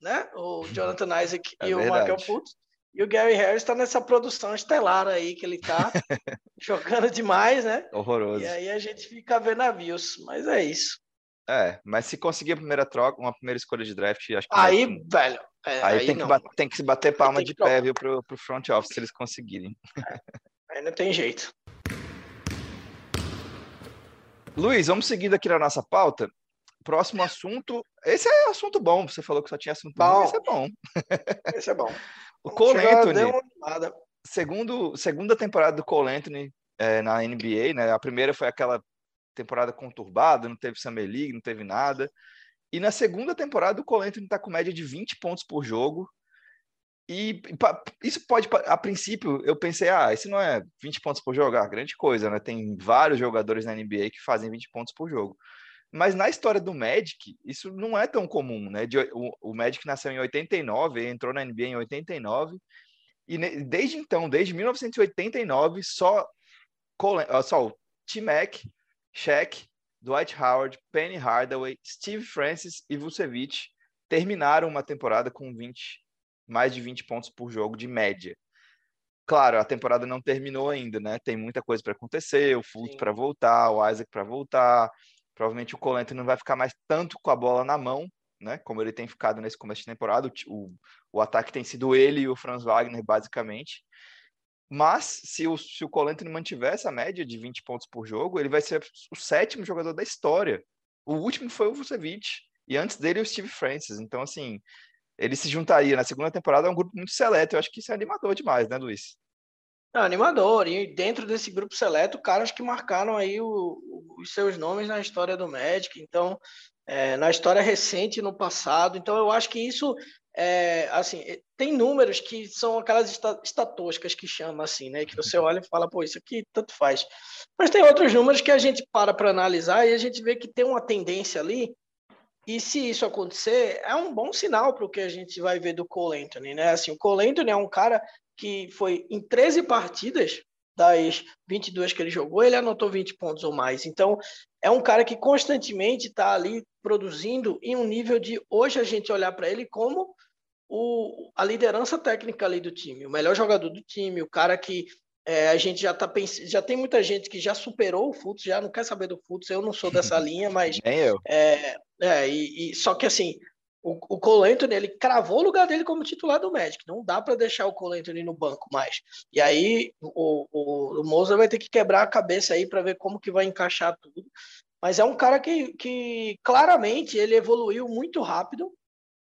né? O Jonathan Isaac é e verdade. o Michael Fultz. E o Gary Harris está nessa produção estelar aí que ele está jogando demais, né? Horroroso. E aí a gente fica vendo navios, mas é isso. É, mas se conseguir a primeira troca, uma primeira escolha de draft, acho que. Aí, velho. É, aí, aí, tem, que bater, tem que se bater palma de pé, viu, pro, pro front office, se eles conseguirem. É, aí não tem jeito. Luiz, vamos seguir aqui na nossa pauta. Próximo assunto. Esse é assunto bom. Você falou que só tinha assunto bom. bom. Esse é bom. Esse é bom. o Cole Anthony. Segundo, segunda temporada do Cole Anthony é, na NBA, né? A primeira foi aquela temporada conturbada, não teve Summer League, não teve nada. E na segunda temporada o Cole Anthony está com média de 20 pontos por jogo. E isso pode, a princípio, eu pensei, ah, isso não é 20 pontos por jogo, ah, grande coisa, né? Tem vários jogadores na NBA que fazem 20 pontos por jogo. Mas na história do Magic, isso não é tão comum, né? De, o, o Magic nasceu em 89, entrou na NBA em 89, e ne, desde então, desde 1989, só, só o T-Mac, Shaq, Dwight Howard, Penny Hardaway, Steve Francis e Vucevic terminaram uma temporada com 20, mais de 20 pontos por jogo de média. Claro, a temporada não terminou ainda, né? Tem muita coisa para acontecer, o Fultz para voltar, o Isaac para voltar, Provavelmente o Colento não vai ficar mais tanto com a bola na mão, né? Como ele tem ficado nesse começo de temporada. O, o ataque tem sido ele e o Franz Wagner, basicamente. Mas se o, se o Colento mantiver essa média de 20 pontos por jogo, ele vai ser o sétimo jogador da história. O último foi o Vucevic. E antes dele, o Steve Francis. Então, assim, ele se juntaria na segunda temporada a um grupo muito seleto. Eu acho que isso é animador demais, né, Luiz? É animador. E dentro desse grupo seleto, caras que marcaram aí o, os seus nomes na história do Magic, então, é, na história recente, no passado. Então, eu acho que isso, é, assim, é, tem números que são aquelas estatísticas que chama assim, né? Que você olha e fala, pô, isso aqui tanto faz. Mas tem outros números que a gente para para analisar e a gente vê que tem uma tendência ali e se isso acontecer, é um bom sinal para o que a gente vai ver do Cole Anthony, né? Assim, o Cole Anthony é um cara que foi em 13 partidas das 22 que ele jogou, ele anotou 20 pontos ou mais. Então, é um cara que constantemente está ali produzindo em um nível de hoje a gente olhar para ele como o, a liderança técnica ali do time, o melhor jogador do time, o cara que é, a gente já tá pensando, já tem muita gente que já superou o Futs, já não quer saber do Futs, eu não sou dessa linha, mas Nem eu. É, é e, e, só que assim, o, o Cole Anthony, ele cravou o lugar dele como titular do Magic. Não dá para deixar o Cole Anthony no banco mais. E aí o, o, o Moza vai ter que quebrar a cabeça aí para ver como que vai encaixar tudo. Mas é um cara que, que claramente ele evoluiu muito rápido.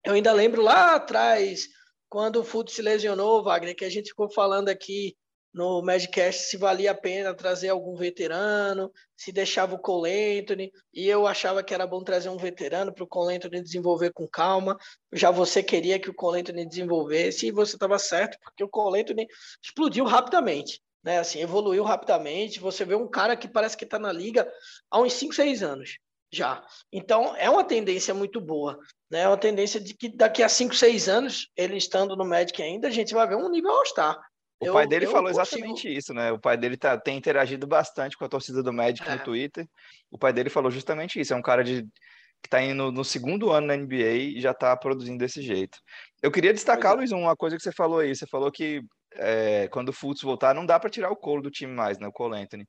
Eu ainda lembro lá atrás, quando o Futo se lesionou, Wagner, que a gente ficou falando aqui no Magicast se valia a pena trazer algum veterano, se deixava o Cole Anthony, e eu achava que era bom trazer um veterano para o Cole Anthony desenvolver com calma. Já você queria que o Cole Anthony desenvolvesse, e você estava certo, porque o Cole Anthony explodiu rapidamente. Né, assim, evoluiu rapidamente. Você vê um cara que parece que está na liga há uns 5, 6 anos já. Então, é uma tendência muito boa. Né? É uma tendência de que daqui a 5, 6 anos, ele estando no Magic ainda, a gente vai ver um nível All-Star. O eu, pai dele falou exatamente isso, né? O pai dele tá, tem interagido bastante com a torcida do Magic é. no Twitter. O pai dele falou justamente isso. É um cara de, que está indo no segundo ano na NBA e já está produzindo desse jeito. Eu queria destacar, é. Luiz, uma coisa que você falou aí. Você falou que é, quando o Fultz voltar, não dá para tirar o colo do time mais, né? O Cole Anthony.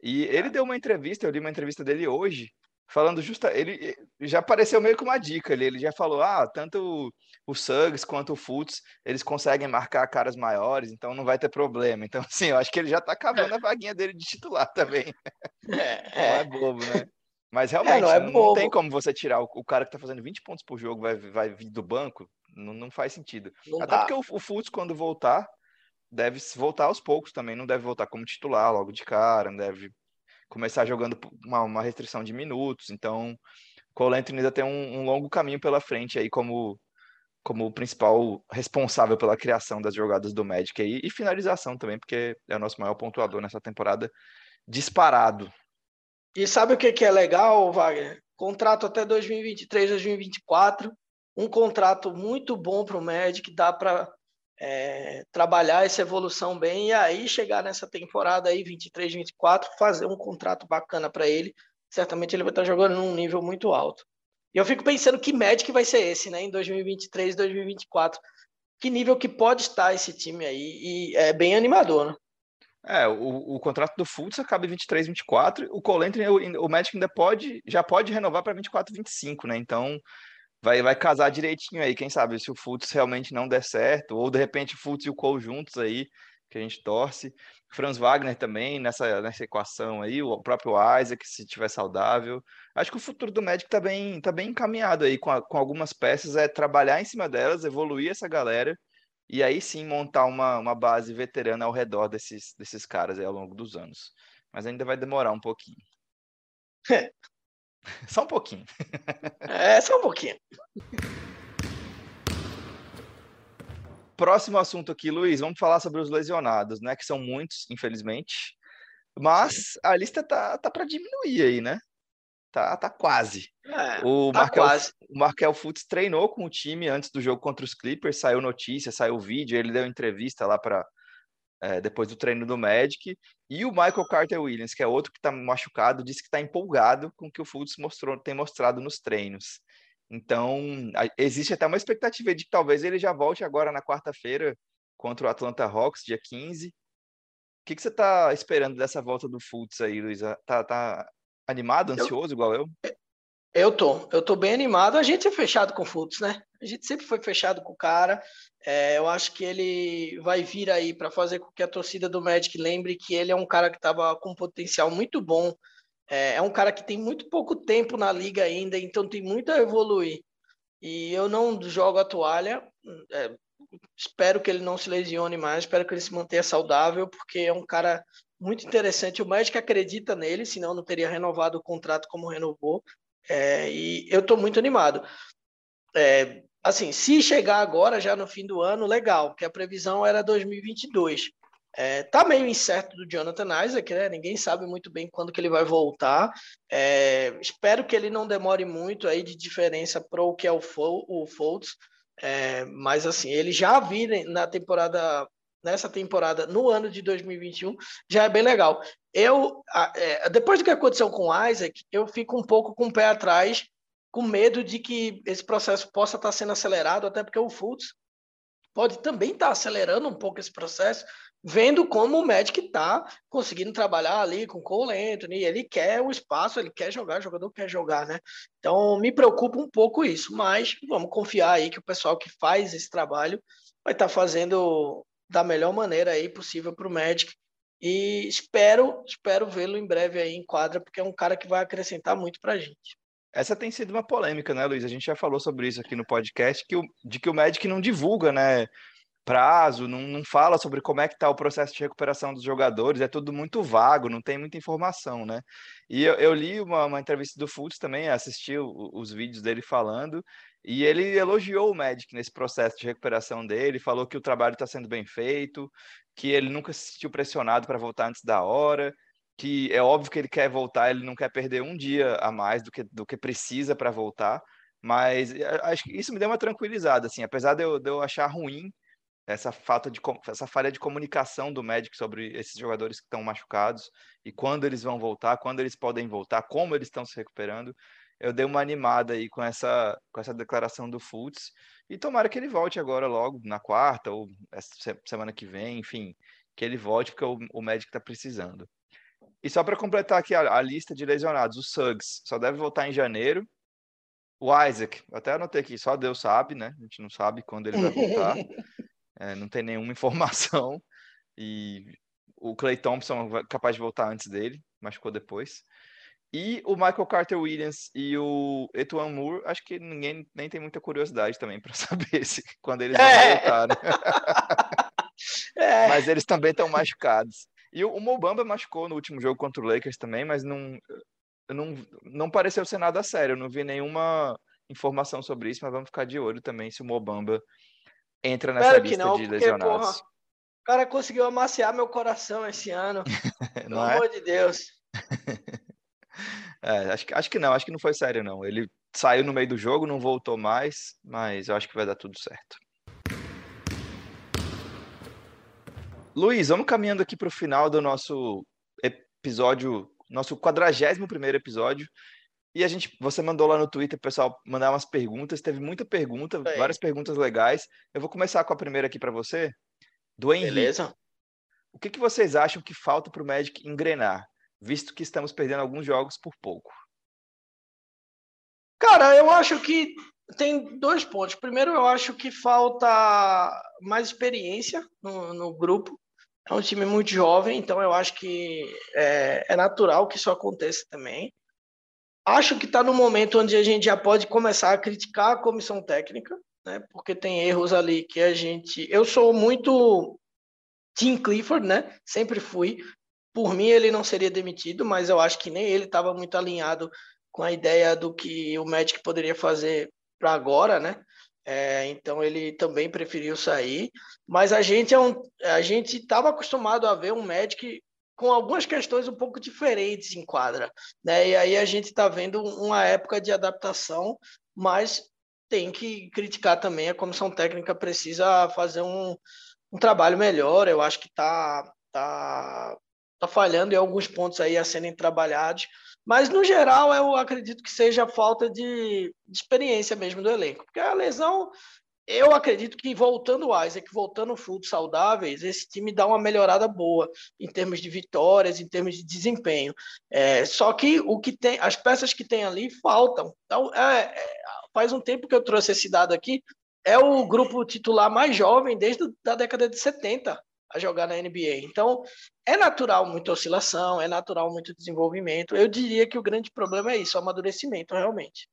E ele é. deu uma entrevista, eu li uma entrevista dele hoje, falando justa, ele já apareceu meio que uma dica ali, ele já falou, ah, tanto o, o Suggs quanto o Fultz, eles conseguem marcar caras maiores, então não vai ter problema. Então, assim, eu acho que ele já tá cavando a vaguinha dele de titular também. É, não é, é bobo, né? Mas é, realmente, é, não, é não, tem como você tirar o, o, cara que tá fazendo 20 pontos por jogo, vai, vai vir do banco, não, não faz sentido. Não Até dá. porque o, o Fultz, quando voltar, deve voltar aos poucos também, não deve voltar como titular logo de cara, não deve começar jogando uma, uma restrição de minutos. Então, Cole Anthony ainda tem um, um, longo caminho pela frente aí como como o principal responsável pela criação das jogadas do Magic aí, e finalização também, porque é o nosso maior pontuador nessa temporada disparado. E sabe o que, que é legal, Wagner? Contrato até 2023, 2024, um contrato muito bom para o Magic, dá para é, trabalhar essa evolução bem e aí chegar nessa temporada aí 23, 24, fazer um contrato bacana para ele. Certamente ele vai estar jogando num nível muito alto. E eu fico pensando que Magic vai ser esse, né, em 2023, 2024. Que nível que pode estar esse time aí e é bem animador, né? É, o, o contrato do Fultz acaba em 23, 24. O Colentry, o, o Magic ainda pode, já pode renovar para 24, 25, né? Então, vai, vai casar direitinho aí, quem sabe, se o Fultz realmente não der certo, ou de repente o Fultz e o Cole juntos aí, que a gente torce. Franz Wagner também nessa, nessa equação aí, o próprio Isaac, se tiver saudável. Acho que o futuro do Magic tá bem, tá bem encaminhado aí com, a, com algumas peças, é trabalhar em cima delas, evoluir essa galera e aí sim montar uma, uma base veterana ao redor desses, desses caras aí ao longo dos anos. Mas ainda vai demorar um pouquinho. Só um pouquinho. É, só um pouquinho. Próximo assunto aqui, Luiz, vamos falar sobre os lesionados, né? Que são muitos, infelizmente. Mas a lista tá, tá para diminuir aí, né? Tá, tá quase. É, o, tá Markel, quase. o Markel Fultz treinou com o time antes do jogo contra os Clippers, saiu notícia, saiu vídeo, ele deu entrevista lá para é, depois do treino do Magic. E o Michael Carter Williams, que é outro que está machucado, disse que está empolgado com o que o Fultz mostrou, tem mostrado nos treinos. Então, existe até uma expectativa de que talvez ele já volte agora na quarta-feira contra o Atlanta Hawks, dia 15. O que, que você está esperando dessa volta do Fultz aí, Luísa? Tá, tá animado, ansioso, eu, igual eu? Eu tô, eu tô bem animado. A gente é fechado com o Fultz, né? A gente sempre foi fechado com o cara. É, eu acho que ele vai vir aí para fazer com que a torcida do Magic lembre que ele é um cara que estava com um potencial muito bom. É, é, um cara que tem muito pouco tempo na liga ainda, então tem muito a evoluir. E eu não jogo a toalha. É, espero que ele não se lesione mais, espero que ele se mantenha saudável, porque é um cara muito interessante. O Magic acredita nele, senão não teria renovado o contrato como renovou. É, e eu estou muito animado. É, assim, se chegar agora, já no fim do ano, legal, porque a previsão era 2022. É, tá meio incerto do Jonathan Isaac, né? Ninguém sabe muito bem quando que ele vai voltar. É, espero que ele não demore muito aí de diferença para o que é o, Fol. É, mas assim, ele já vi na temporada nessa temporada no ano de 2021 já é bem legal. Eu, é, depois do que aconteceu com o Isaac, eu fico um pouco com o pé atrás, com medo de que esse processo possa estar sendo acelerado, até porque o Fultz pode também estar acelerando um pouco esse processo, vendo como o Magic está conseguindo trabalhar ali com o Cole Anthony, ele quer o espaço, ele quer jogar, o jogador quer jogar, né? Então me preocupa um pouco isso, mas vamos confiar aí que o pessoal que faz esse trabalho vai estar fazendo da melhor maneira aí possível para o Magic. E espero, espero vê-lo em breve aí em quadra, porque é um cara que vai acrescentar muito para a gente. Essa tem sido uma polêmica, né, Luiz? A gente já falou sobre isso aqui no podcast, que o, de que o Magic não divulga, né? Prazo, não, não fala sobre como é que está o processo de recuperação dos jogadores, é tudo muito vago, não tem muita informação, né? E eu, eu li uma, uma, entrevista do Fultz também, assisti o, os vídeos dele falando, e ele elogiou o Magic nesse processo de recuperação dele, falou que o trabalho está sendo bem feito, que ele nunca se sentiu pressionado para voltar antes da hora, que é óbvio que ele quer voltar, ele não quer perder um dia a mais do que, do que precisa para voltar, mas eh, acho que isso me deu uma tranquilizada, assim, apesar de eu, de eu achar ruim essa falta de essa falha de comunicação do médico sobre esses jogadores que estão machucados e quando eles vão voltar, quando eles podem voltar, como eles estão se recuperando. Eu dei uma animada aí com essa com essa declaração do Fultz e tomara que ele volte agora logo na quarta ou semana que vem, enfim, que ele volte porque o, o médico está precisando. E só para completar aqui a, a, lista de lesionados, o Suggs só deve voltar em janeiro. O Isaac, até anotei aqui, só Deus sabe, né? A gente não sabe quando ele vai voltar. é, não tem nenhuma informação. E o Clay Thompson é capaz de voltar antes dele, mas ficou depois. E o Michael Carter Williams e o Etuan Moore, acho que ninguém nem tem muita curiosidade também para saber se quando eles vão é. voltar. Né? é. Mas eles também estão machucados. E o, o Mobamba machucou no último jogo contra o Lakers também, mas não, não, não pareceu ser nada sério. Eu não vi nenhuma informação sobre isso, mas vamos ficar de olho também se o Mobamba entra nessa Espero lista não, de porque, lesionados. Porra, o cara conseguiu amaciar meu coração esse ano. Pelo é? amor de Deus. é, acho, acho que não, acho que não foi sério, não. Ele saiu no meio do jogo, não voltou mais, mas eu acho que vai dar tudo certo. Luiz, vamos caminhando aqui para o final do nosso episódio, nosso 41 primeiro episódio. E a gente, você mandou lá no Twitter, pessoal, mandar umas perguntas. Teve muita pergunta, é. várias perguntas legais. Eu vou começar com a primeira aqui para você, do Henrique. Beleza. O que, que vocês acham que falta para o Magic engrenar, visto que estamos perdendo alguns jogos por pouco? Cara, eu acho que tem dois pontos. Primeiro, eu acho que falta mais experiência no, no grupo. É um time muito jovem, então eu acho que é, é natural que isso aconteça também. Acho que está no momento onde a gente já pode começar a criticar a comissão técnica, né? Porque tem erros ali que a gente. Eu sou muito Tim Clifford, né? Sempre fui. Por mim, ele não seria demitido, mas eu acho que nem ele estava muito alinhado com a ideia do que o Magic poderia fazer para agora, né? É, então ele também preferiu sair. Mas a gente é um, a gente estava acostumado a ver um Magic com algumas questões um pouco diferentes em quadra. Né? E aí a gente está vendo uma época de adaptação, mas tem que criticar também. A comissão técnica precisa fazer um, um trabalho melhor. Eu acho que está tá, tá falhando em alguns pontos aí a serem trabalhados. Mas, no geral, eu acredito que seja falta de, de experiência mesmo do elenco. Porque a lesão eu acredito que voltando o Isaac, voltando o Fulton saudáveis, esse time dá uma melhorada boa em termos de vitórias, em termos de desempenho. É, só que o que tem, as peças que tem ali faltam. Então, é, é, faz um tempo que eu trouxe esse dado aqui. É o grupo titular mais jovem desde a década de 70 a jogar na NBA. Então, é natural muita oscilação, é natural muito desenvolvimento. Eu diria que o grande problema é isso, o amadurecimento, realmente.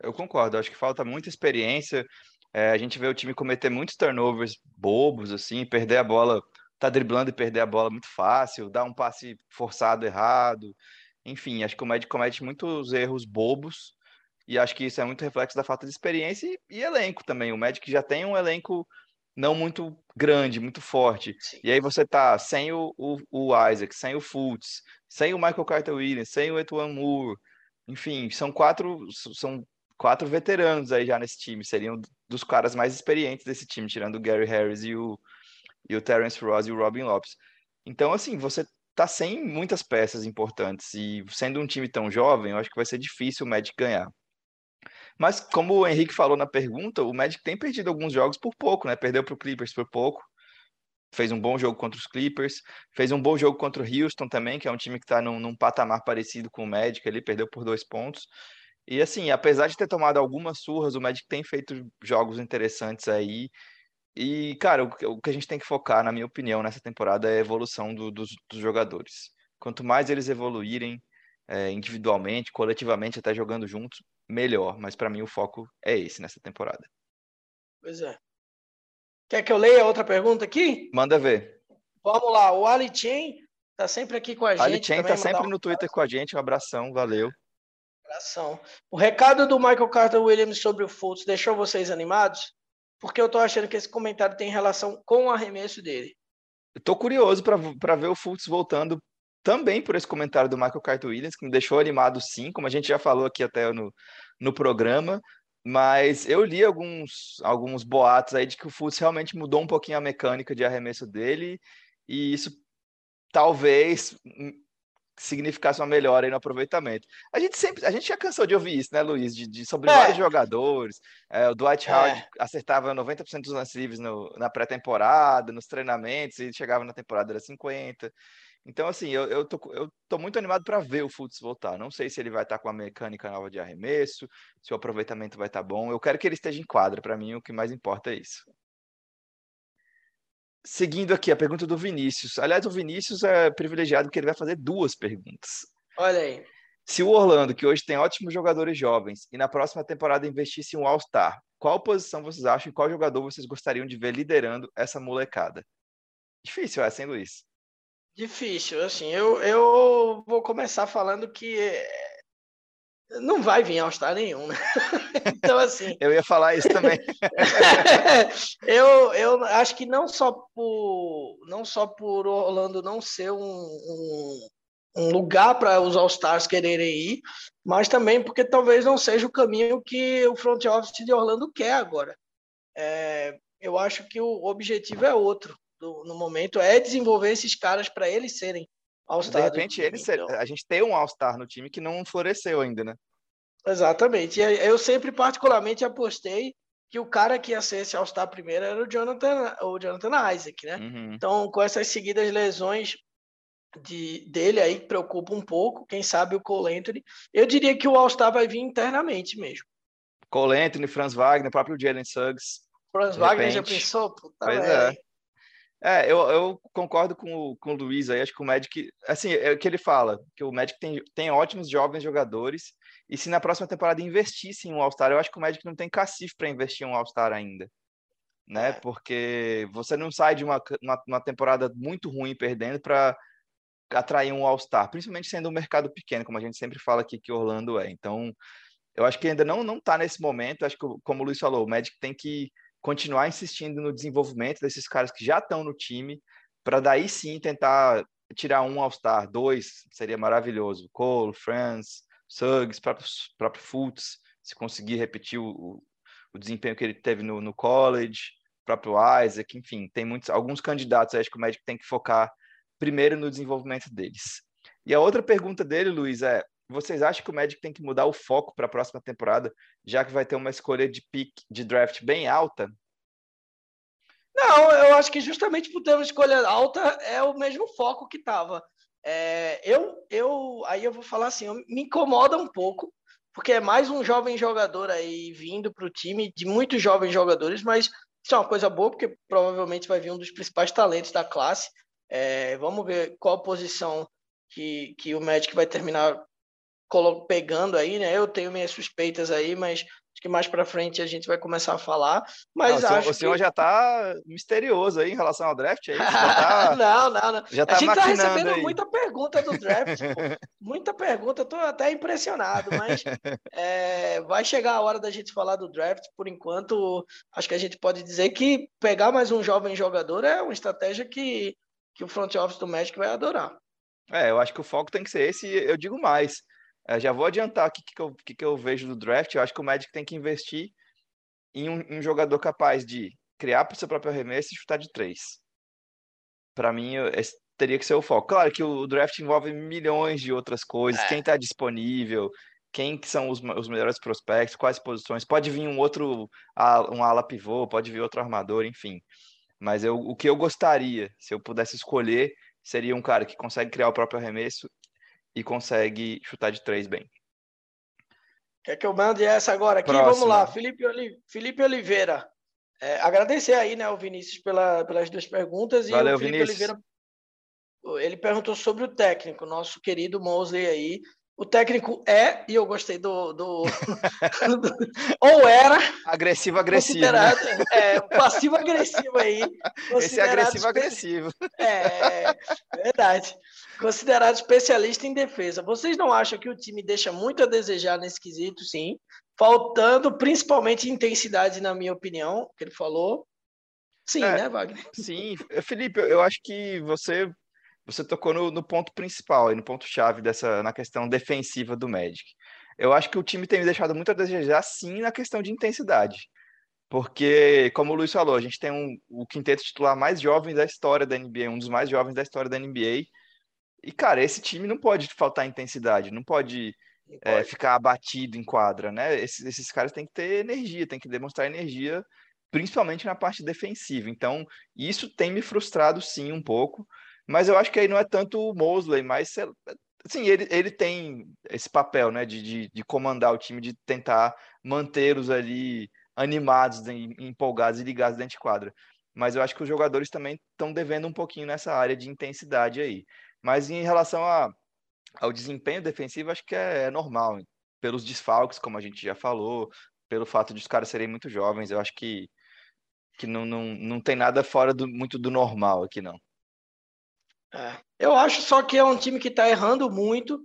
Eu concordo, acho que falta muita experiência. É, a gente vê o time cometer muitos turnovers bobos, assim, perder a bola, tá driblando e perder a bola muito fácil, dar um passe forçado errado. Enfim, acho que o Magic comete muitos erros bobos e acho que isso é muito reflexo da falta de experiência e, e elenco também. O Magic já tem um elenco não muito grande, muito forte. Sim. E aí você tá sem o, o, o, Isaac, sem o Fultz, sem o Michael Carter Williams, sem o Etuan Moore. Enfim, são quatro, são quatro veteranos aí já nesse time, seriam dos caras mais experientes desse time, tirando o Gary Harris e o, e o Terence Ross e o Robin Lopes. Então, assim, você tá sem muitas peças importantes e sendo um time tão jovem, eu acho que vai ser difícil o Magic ganhar. Mas como o Henrique falou na pergunta, o Magic tem perdido alguns jogos por pouco, né? Perdeu para o Clippers por pouco. Fez um bom jogo contra os Clippers, fez um bom jogo contra o Houston também, que é um time que está num, num patamar parecido com o Magic, ele perdeu por dois pontos. E assim, apesar de ter tomado algumas surras, o Magic tem feito jogos interessantes aí. E, cara, o, que a gente tem que focar, na minha opinião, nessa temporada é a evolução do, dos, dos, jogadores. Quanto mais eles evoluírem é, individualmente, coletivamente, até jogando juntos, melhor. Mas para mim o foco é esse nessa temporada. Pois é. Quer que eu leia outra pergunta aqui? Manda ver. Vamos lá, o Ali Chen tá sempre aqui com a gente. Ali Chen tá sempre no Twitter com a gente. Um abração, valeu. O recado do Michael Carter Williams sobre o Fultz deixou vocês animados? Porque eu tô achando que esse comentário tem relação com o arremesso dele. Eu tô curioso para ver o Fultz voltando também por esse comentário do Michael Carter Williams, que me deixou animado sim, como a gente já falou aqui até no, no programa. Mas eu li alguns, alguns boatos aí de que o Fultz realmente mudou um pouquinho a mecânica de arremesso dele, e isso talvez significasse uma melhora no aproveitamento. A gente sempre, a gente já cansou de ouvir isso, né, Luiz? De, de sobre é. vários jogadores. É, o Dwight Howard é. acertava 90% dos lances livres no, na pré-temporada, nos treinamentos, e chegava na temporada era 50%. Então, assim, eu, eu, tô, eu tô muito animado para ver o Fultz voltar. Não sei se ele vai estar tá com a mecânica nova de arremesso, se o aproveitamento vai estar tá bom. Eu quero que ele esteja em quadra. Para mim, o que mais importa é isso. Seguindo aqui a pergunta do Vinícius. Aliás, o Vinícius é privilegiado porque ele vai fazer duas perguntas. Olha aí. Se o Orlando, que hoje tem ótimos jogadores jovens, e na próxima temporada investisse em um All-Star, qual posição vocês acham e qual jogador vocês gostariam de ver liderando essa molecada? Difícil essa, hein, Luiz? Difícil, assim, eu, eu vou começar falando que não vai vir All-Star nenhum, né? Então, assim. eu ia falar isso também. eu, eu acho que não só por, não só por Orlando não ser um, um, um lugar para os All-Stars quererem ir, mas também porque talvez não seja o caminho que o front office de Orlando quer agora. É, eu acho que o objetivo é outro do, no momento, é desenvolver esses caras para eles serem. De repente, eles então. a gente tem um All-Star no time que não floresceu ainda, né? Exatamente. E eu sempre, particularmente, apostei que o cara que ia ser esse All-Star primeiro era o Jonathan, o Jonathan Isaac, né? Uhum. Então, com essas seguidas lesões de, dele aí, preocupa um pouco. Quem sabe o Cole Anthony. Eu diria que o All-Star vai vir internamente mesmo. Cole Anthony, Franz Wagner, próprio Jalen Suggs. Franz Wagner repente. já pensou? Puta pois é. É, eu, eu concordo com o, com o Luiz aí, acho que o Magic, assim, é o que ele fala, que o Magic tem, tem ótimos jovens jogadores, e se na próxima temporada investisse em um All-Star, eu acho que o Magic não tem cacife para investir em um All-Star ainda, né? É. Porque você não sai de uma, uma, uma temporada muito ruim perdendo para atrair um All-Star, principalmente sendo um mercado pequeno, como a gente sempre fala aqui que Orlando é. Então, eu acho que ainda não não está nesse momento, acho que, como o Luiz falou, o Magic tem que continuar insistindo no desenvolvimento desses caras que já estão no time, para daí sim tentar tirar um All-Star, dois, seria maravilhoso. Cole, Franz, Suggs, próprio, próprio Fultz, se conseguir repetir o, o desempenho que ele teve no, no college, próprio Isaac, enfim, tem muitos, alguns candidatos, acho que o médico tem que focar primeiro no desenvolvimento deles. E a outra pergunta dele, Luiz, é: vocês acham que o Magic tem que mudar o foco para a próxima temporada, já que vai ter uma escolha de pick de draft bem alta? Não, eu acho que justamente por ter uma escolha alta é o mesmo foco que estava. É, eu, eu, aí eu vou falar assim, me incomoda um pouco, porque é mais um jovem jogador aí vindo para o time, de muitos jovens jogadores, mas isso é uma coisa boa, porque provavelmente vai vir um dos principais talentos da classe. É, vamos ver qual posição que, que o Magic vai terminar pegando aí, né? Eu tenho minhas suspeitas aí, mas acho que mais para frente a gente vai começar a falar. Mas não, acho o senhor que... já está misterioso aí em relação ao draft aí. Tá... não, não, não. Já tá a gente está recebendo aí. muita pergunta do draft, muita pergunta. Estou até impressionado, mas é, vai chegar a hora da gente falar do draft. Por enquanto, acho que a gente pode dizer que pegar mais um jovem jogador é uma estratégia que, que o front office do Magic vai adorar. É, eu acho que o foco tem que ser esse. Eu digo mais eu já vou adiantar o que, que, eu, que, que eu vejo do draft. Eu acho que o Magic tem que investir em um, um jogador capaz de criar para o seu próprio arremesso e chutar de três. Para mim, esse teria que ser o foco. Claro que o draft envolve milhões de outras coisas. É. Quem está disponível, quem que são os, os melhores prospectos, quais posições. Pode vir um outro, um ala pivô, pode vir outro armador, enfim. Mas eu, o que eu gostaria, se eu pudesse escolher, seria um cara que consegue criar o próprio arremesso e consegue chutar de três bem. Quer que eu mande essa agora aqui? Próxima. Vamos lá, Felipe, Oli... Felipe Oliveira. É, agradecer aí, né, o Vinícius pela, pelas duas perguntas. Valeu, e o Felipe Vinícius. Oliveira, ele perguntou sobre o técnico, nosso querido Mosley aí. O técnico é, e eu gostei do. do, do ou era. Agressivo, agressivo. Né? É, passivo-agressivo aí. Esse é agressivo-agressivo. É, verdade. Considerado especialista em defesa. Vocês não acham que o time deixa muito a desejar nesse quesito? Sim. Faltando principalmente intensidade, na minha opinião, que ele falou. Sim, é, né, Wagner? Sim. Felipe, eu acho que você você tocou no, no ponto principal e no ponto chave dessa na questão defensiva do Magic. Eu acho que o time tem me deixado muito a desejar, sim, na questão de intensidade. Porque, como o Luiz falou, a gente tem um, o quinteto titular mais jovem da história da NBA, um dos mais jovens da história da NBA. E, cara, esse time não pode faltar intensidade, não pode, não é, pode. É, ficar abatido em quadra, né? Esses, esses caras têm que ter energia, têm que demonstrar energia, principalmente na parte defensiva. Então, isso tem me frustrado, sim, um pouco. Mas eu acho que aí não é tanto o Mosley, mas assim, ele, ele tem esse papel, né, de, de, de comandar o time, de tentar mantê-los ali animados, empolgados e ligados dentro de quadra. Mas eu acho que os jogadores também estão devendo um pouquinho nessa área de intensidade aí. Mas em relação a, ao desempenho defensivo, acho que é, é normal. Pelos desfalques, como a gente já falou, pelo fato de os caras serem muito jovens, eu acho que, que não, não, não tem nada fora do, muito do normal aqui, não. É, eu acho só que é um time que está errando muito.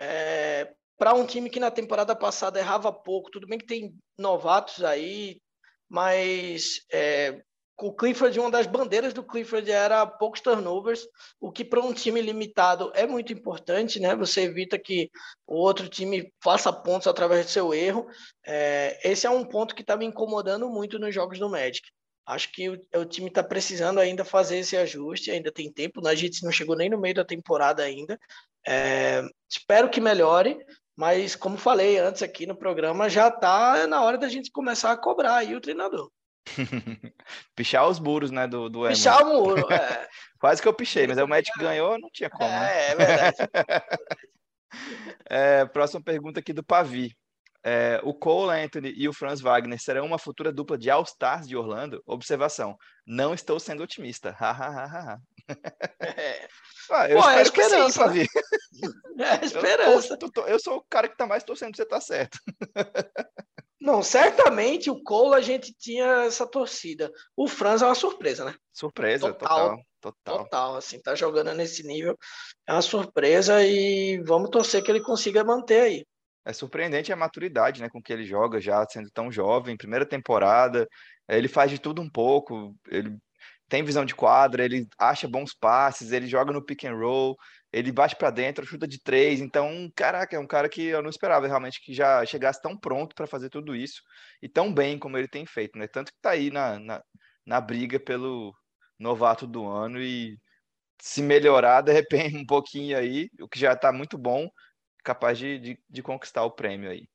É, para um time que na temporada passada errava pouco, tudo bem que tem novatos aí, mas é, o Clifford, uma das bandeiras do Clifford era poucos turnovers, o que para um time limitado é muito importante, né? Você evita que o outro time faça pontos através do seu erro. É, esse é um ponto que está me incomodando muito nos jogos do Magic. Acho que o, o time está precisando ainda fazer esse ajuste, ainda tem tempo, né? a gente não chegou nem no meio da temporada ainda. É, espero que melhore, mas como falei antes aqui no programa, já está na hora da gente começar a cobrar aí o treinador. Pichar os muros, né, do, do Pichar o muro, é. Quase que eu pichei, mas o Magic ganhou, não tinha como. É, né? é verdade. é, próxima pergunta aqui do Pavi. É, o Cole Anthony e o Franz Wagner serão uma futura dupla de All-Stars de Orlando? Observação: não estou sendo otimista. é. ah, eu Pô, é esperança. Sim, é esperança. Eu, tô, eu, sou o cara que está mais torcendo que você tá certo. Não, certamente o Cole a gente tinha essa torcida. O Franz é uma surpresa, né? Surpresa, total. Total, total. total assim, tá jogando nesse nível. É uma surpresa e vamos torcer que ele consiga manter aí é surpreendente a maturidade, né, com que ele joga já sendo tão jovem, primeira temporada, ele faz de tudo um pouco, ele tem visão de quadra, ele acha bons passes, ele joga no pick and roll, ele bate para dentro, chuta de três, então, caraca, é um cara que eu não esperava realmente que já chegasse tão pronto para fazer tudo isso e tão bem como ele tem feito, né? Tanto que tá aí na, na, na briga pelo novato do ano e se melhorar de repente um pouquinho aí, o que já está muito bom, capaz de, de, de conquistar o prêmio aí.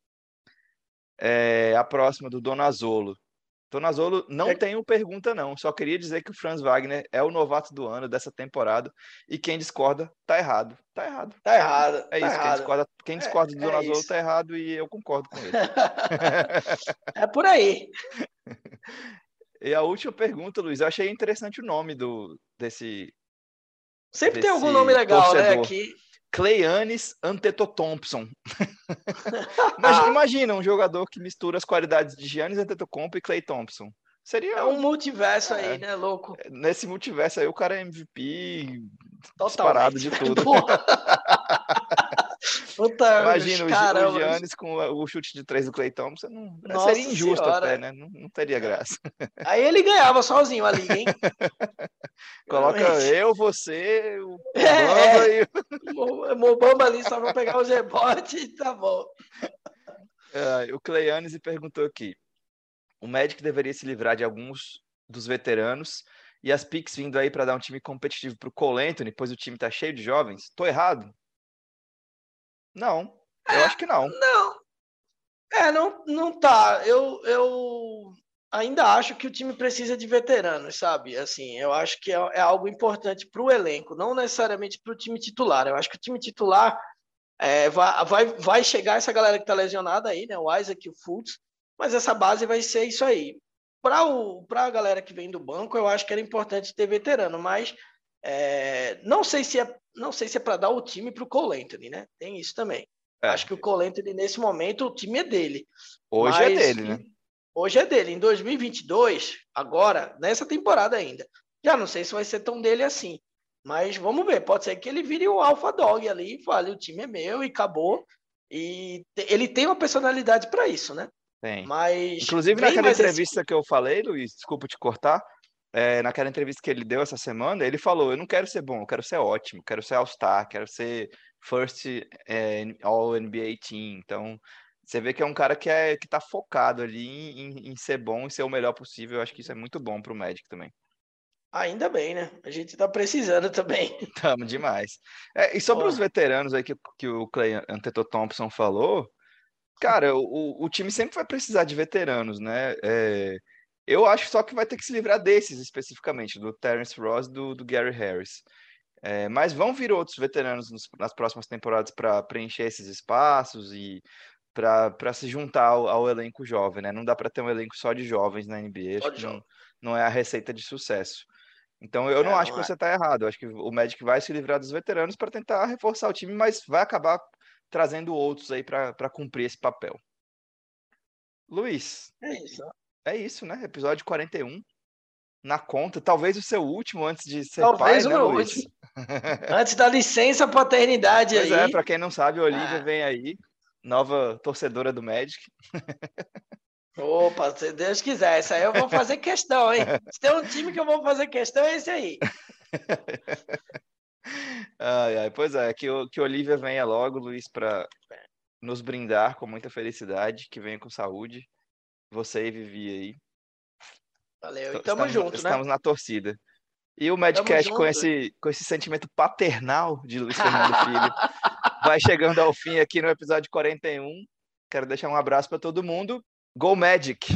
É, a próxima do Donazolo. Donazolo não é... tenho pergunta não, só queria dizer que o Franz Wagner é o novato do ano dessa temporada e quem discorda tá errado. Tá errado. Tá errado. É tá isso, errado. Quem discorda, quem discorda é, do Donazolo é tá errado e eu concordo com ele. é por aí. E a última pergunta, Luiz, eu achei interessante o nome do desse Sempre desse tem algum nome legal, né, torcedor. né, aqui. Cleanes Antetokounmpo. imagina, imagina, um jogador que mistura as qualidades de Giannis Antetokounmpo e Clay Thompson. Seria é um multiverso é, aí, né, louco? Nesse multiverso aí o cara é MVP Totalmente. disparado de tudo. Puta, Imagina caramba. o Giannis com o chute de três do Clay Thompson. Não, Nossa seria injusto senhora. até, né? Não, não, teria graça. Aí ele ganhava sozinho ali, hein? Coloca eu, você, o Mobamba é, e Mobamba ali só pra pegar o rebotes e tá bom. É, o Cleanes perguntou aqui: o Magic deveria se livrar de alguns dos veteranos e as picks vindo aí para dar um time competitivo para o Cole Anthony, pois o time tá cheio de jovens? Tô errado? Não, eu é, acho que não. Não. É, não, não tá. Eu, eu ainda acho que o time precisa de veteranos, sabe? Assim, eu acho que é, é algo importante para o elenco, não necessariamente para o time titular. Eu acho que o time titular é, vai, vai, vai chegar essa galera que está lesionada aí, né? O Isaac o Fultz, mas essa base vai ser isso aí. Para a galera que vem do banco, eu acho que era importante ter veterano, mas é, não sei se é não sei se é para dar o time para o Cole Anthony, né? Tem isso também. É. Acho que o Colentoni, nesse momento, o time é dele. Hoje é dele, né? Hoje é dele. Em 2022, agora, nessa temporada ainda, já não sei se vai ser tão dele assim. Mas vamos ver, pode ser que ele vire o alpha dog ali e fale, o time é meu e acabou. E ele tem uma personalidade para isso, né? Tem. Mas Inclusive, naquela entrevista esse... que eu falei, Luiz, desculpa te cortar, é, naquela entrevista que ele deu essa semana, ele falou: Eu não quero ser bom, eu quero ser ótimo, quero ser All-Star, quero ser First é, All-NBA Team. Então, você vê que é um cara que, é, que tá focado ali em, em ser bom e ser o melhor possível. Eu acho que isso é muito bom pro Magic também. Ainda bem, né? A gente tá precisando também. Tamo demais. É, e sobre os veteranos aí que, que o Clay Anteto Thompson falou, cara, o, o time sempre vai precisar de veteranos, né? É, eu acho só que vai ter que se livrar desses especificamente, do Terence Ross e do, do Gary Harris. É, mas vão vir outros veteranos nos, nas próximas temporadas para preencher esses espaços e para se juntar ao, ao, elenco jovem, né? Não dá para ter um elenco só de jovens na NBA, acho que não, não é a receita de sucesso. Então eu é, não acho não que é. você está errado. Eu acho que o Magic vai se livrar dos veteranos para tentar reforçar o time, mas vai acabar trazendo outros aí para cumprir esse papel. Luiz. É isso. É isso, né? Episódio 41 na conta, talvez o seu último antes de ser talvez pai, né, Luiz? antes da licença paternidade pois é, aí. é, para quem não sabe, a Olivia ah. vem aí, nova torcedora do Magic. Opa, se Deus quiser, isso aí eu vou fazer questão, hein? Se tem um time que eu vou fazer questão, é esse aí. ai, ai, pois é, que, que Olivia venha logo, Luiz, para nos brindar com muita felicidade, que venha com saúde. Você e Vivi aí. Valeu, e tamo estamos, junto, né? Estamos na torcida. E o Madcast com esse, com esse sentimento paternal de Luiz Fernando Filho vai chegando ao fim aqui no episódio 41. Quero deixar um abraço para todo mundo. Go Magic!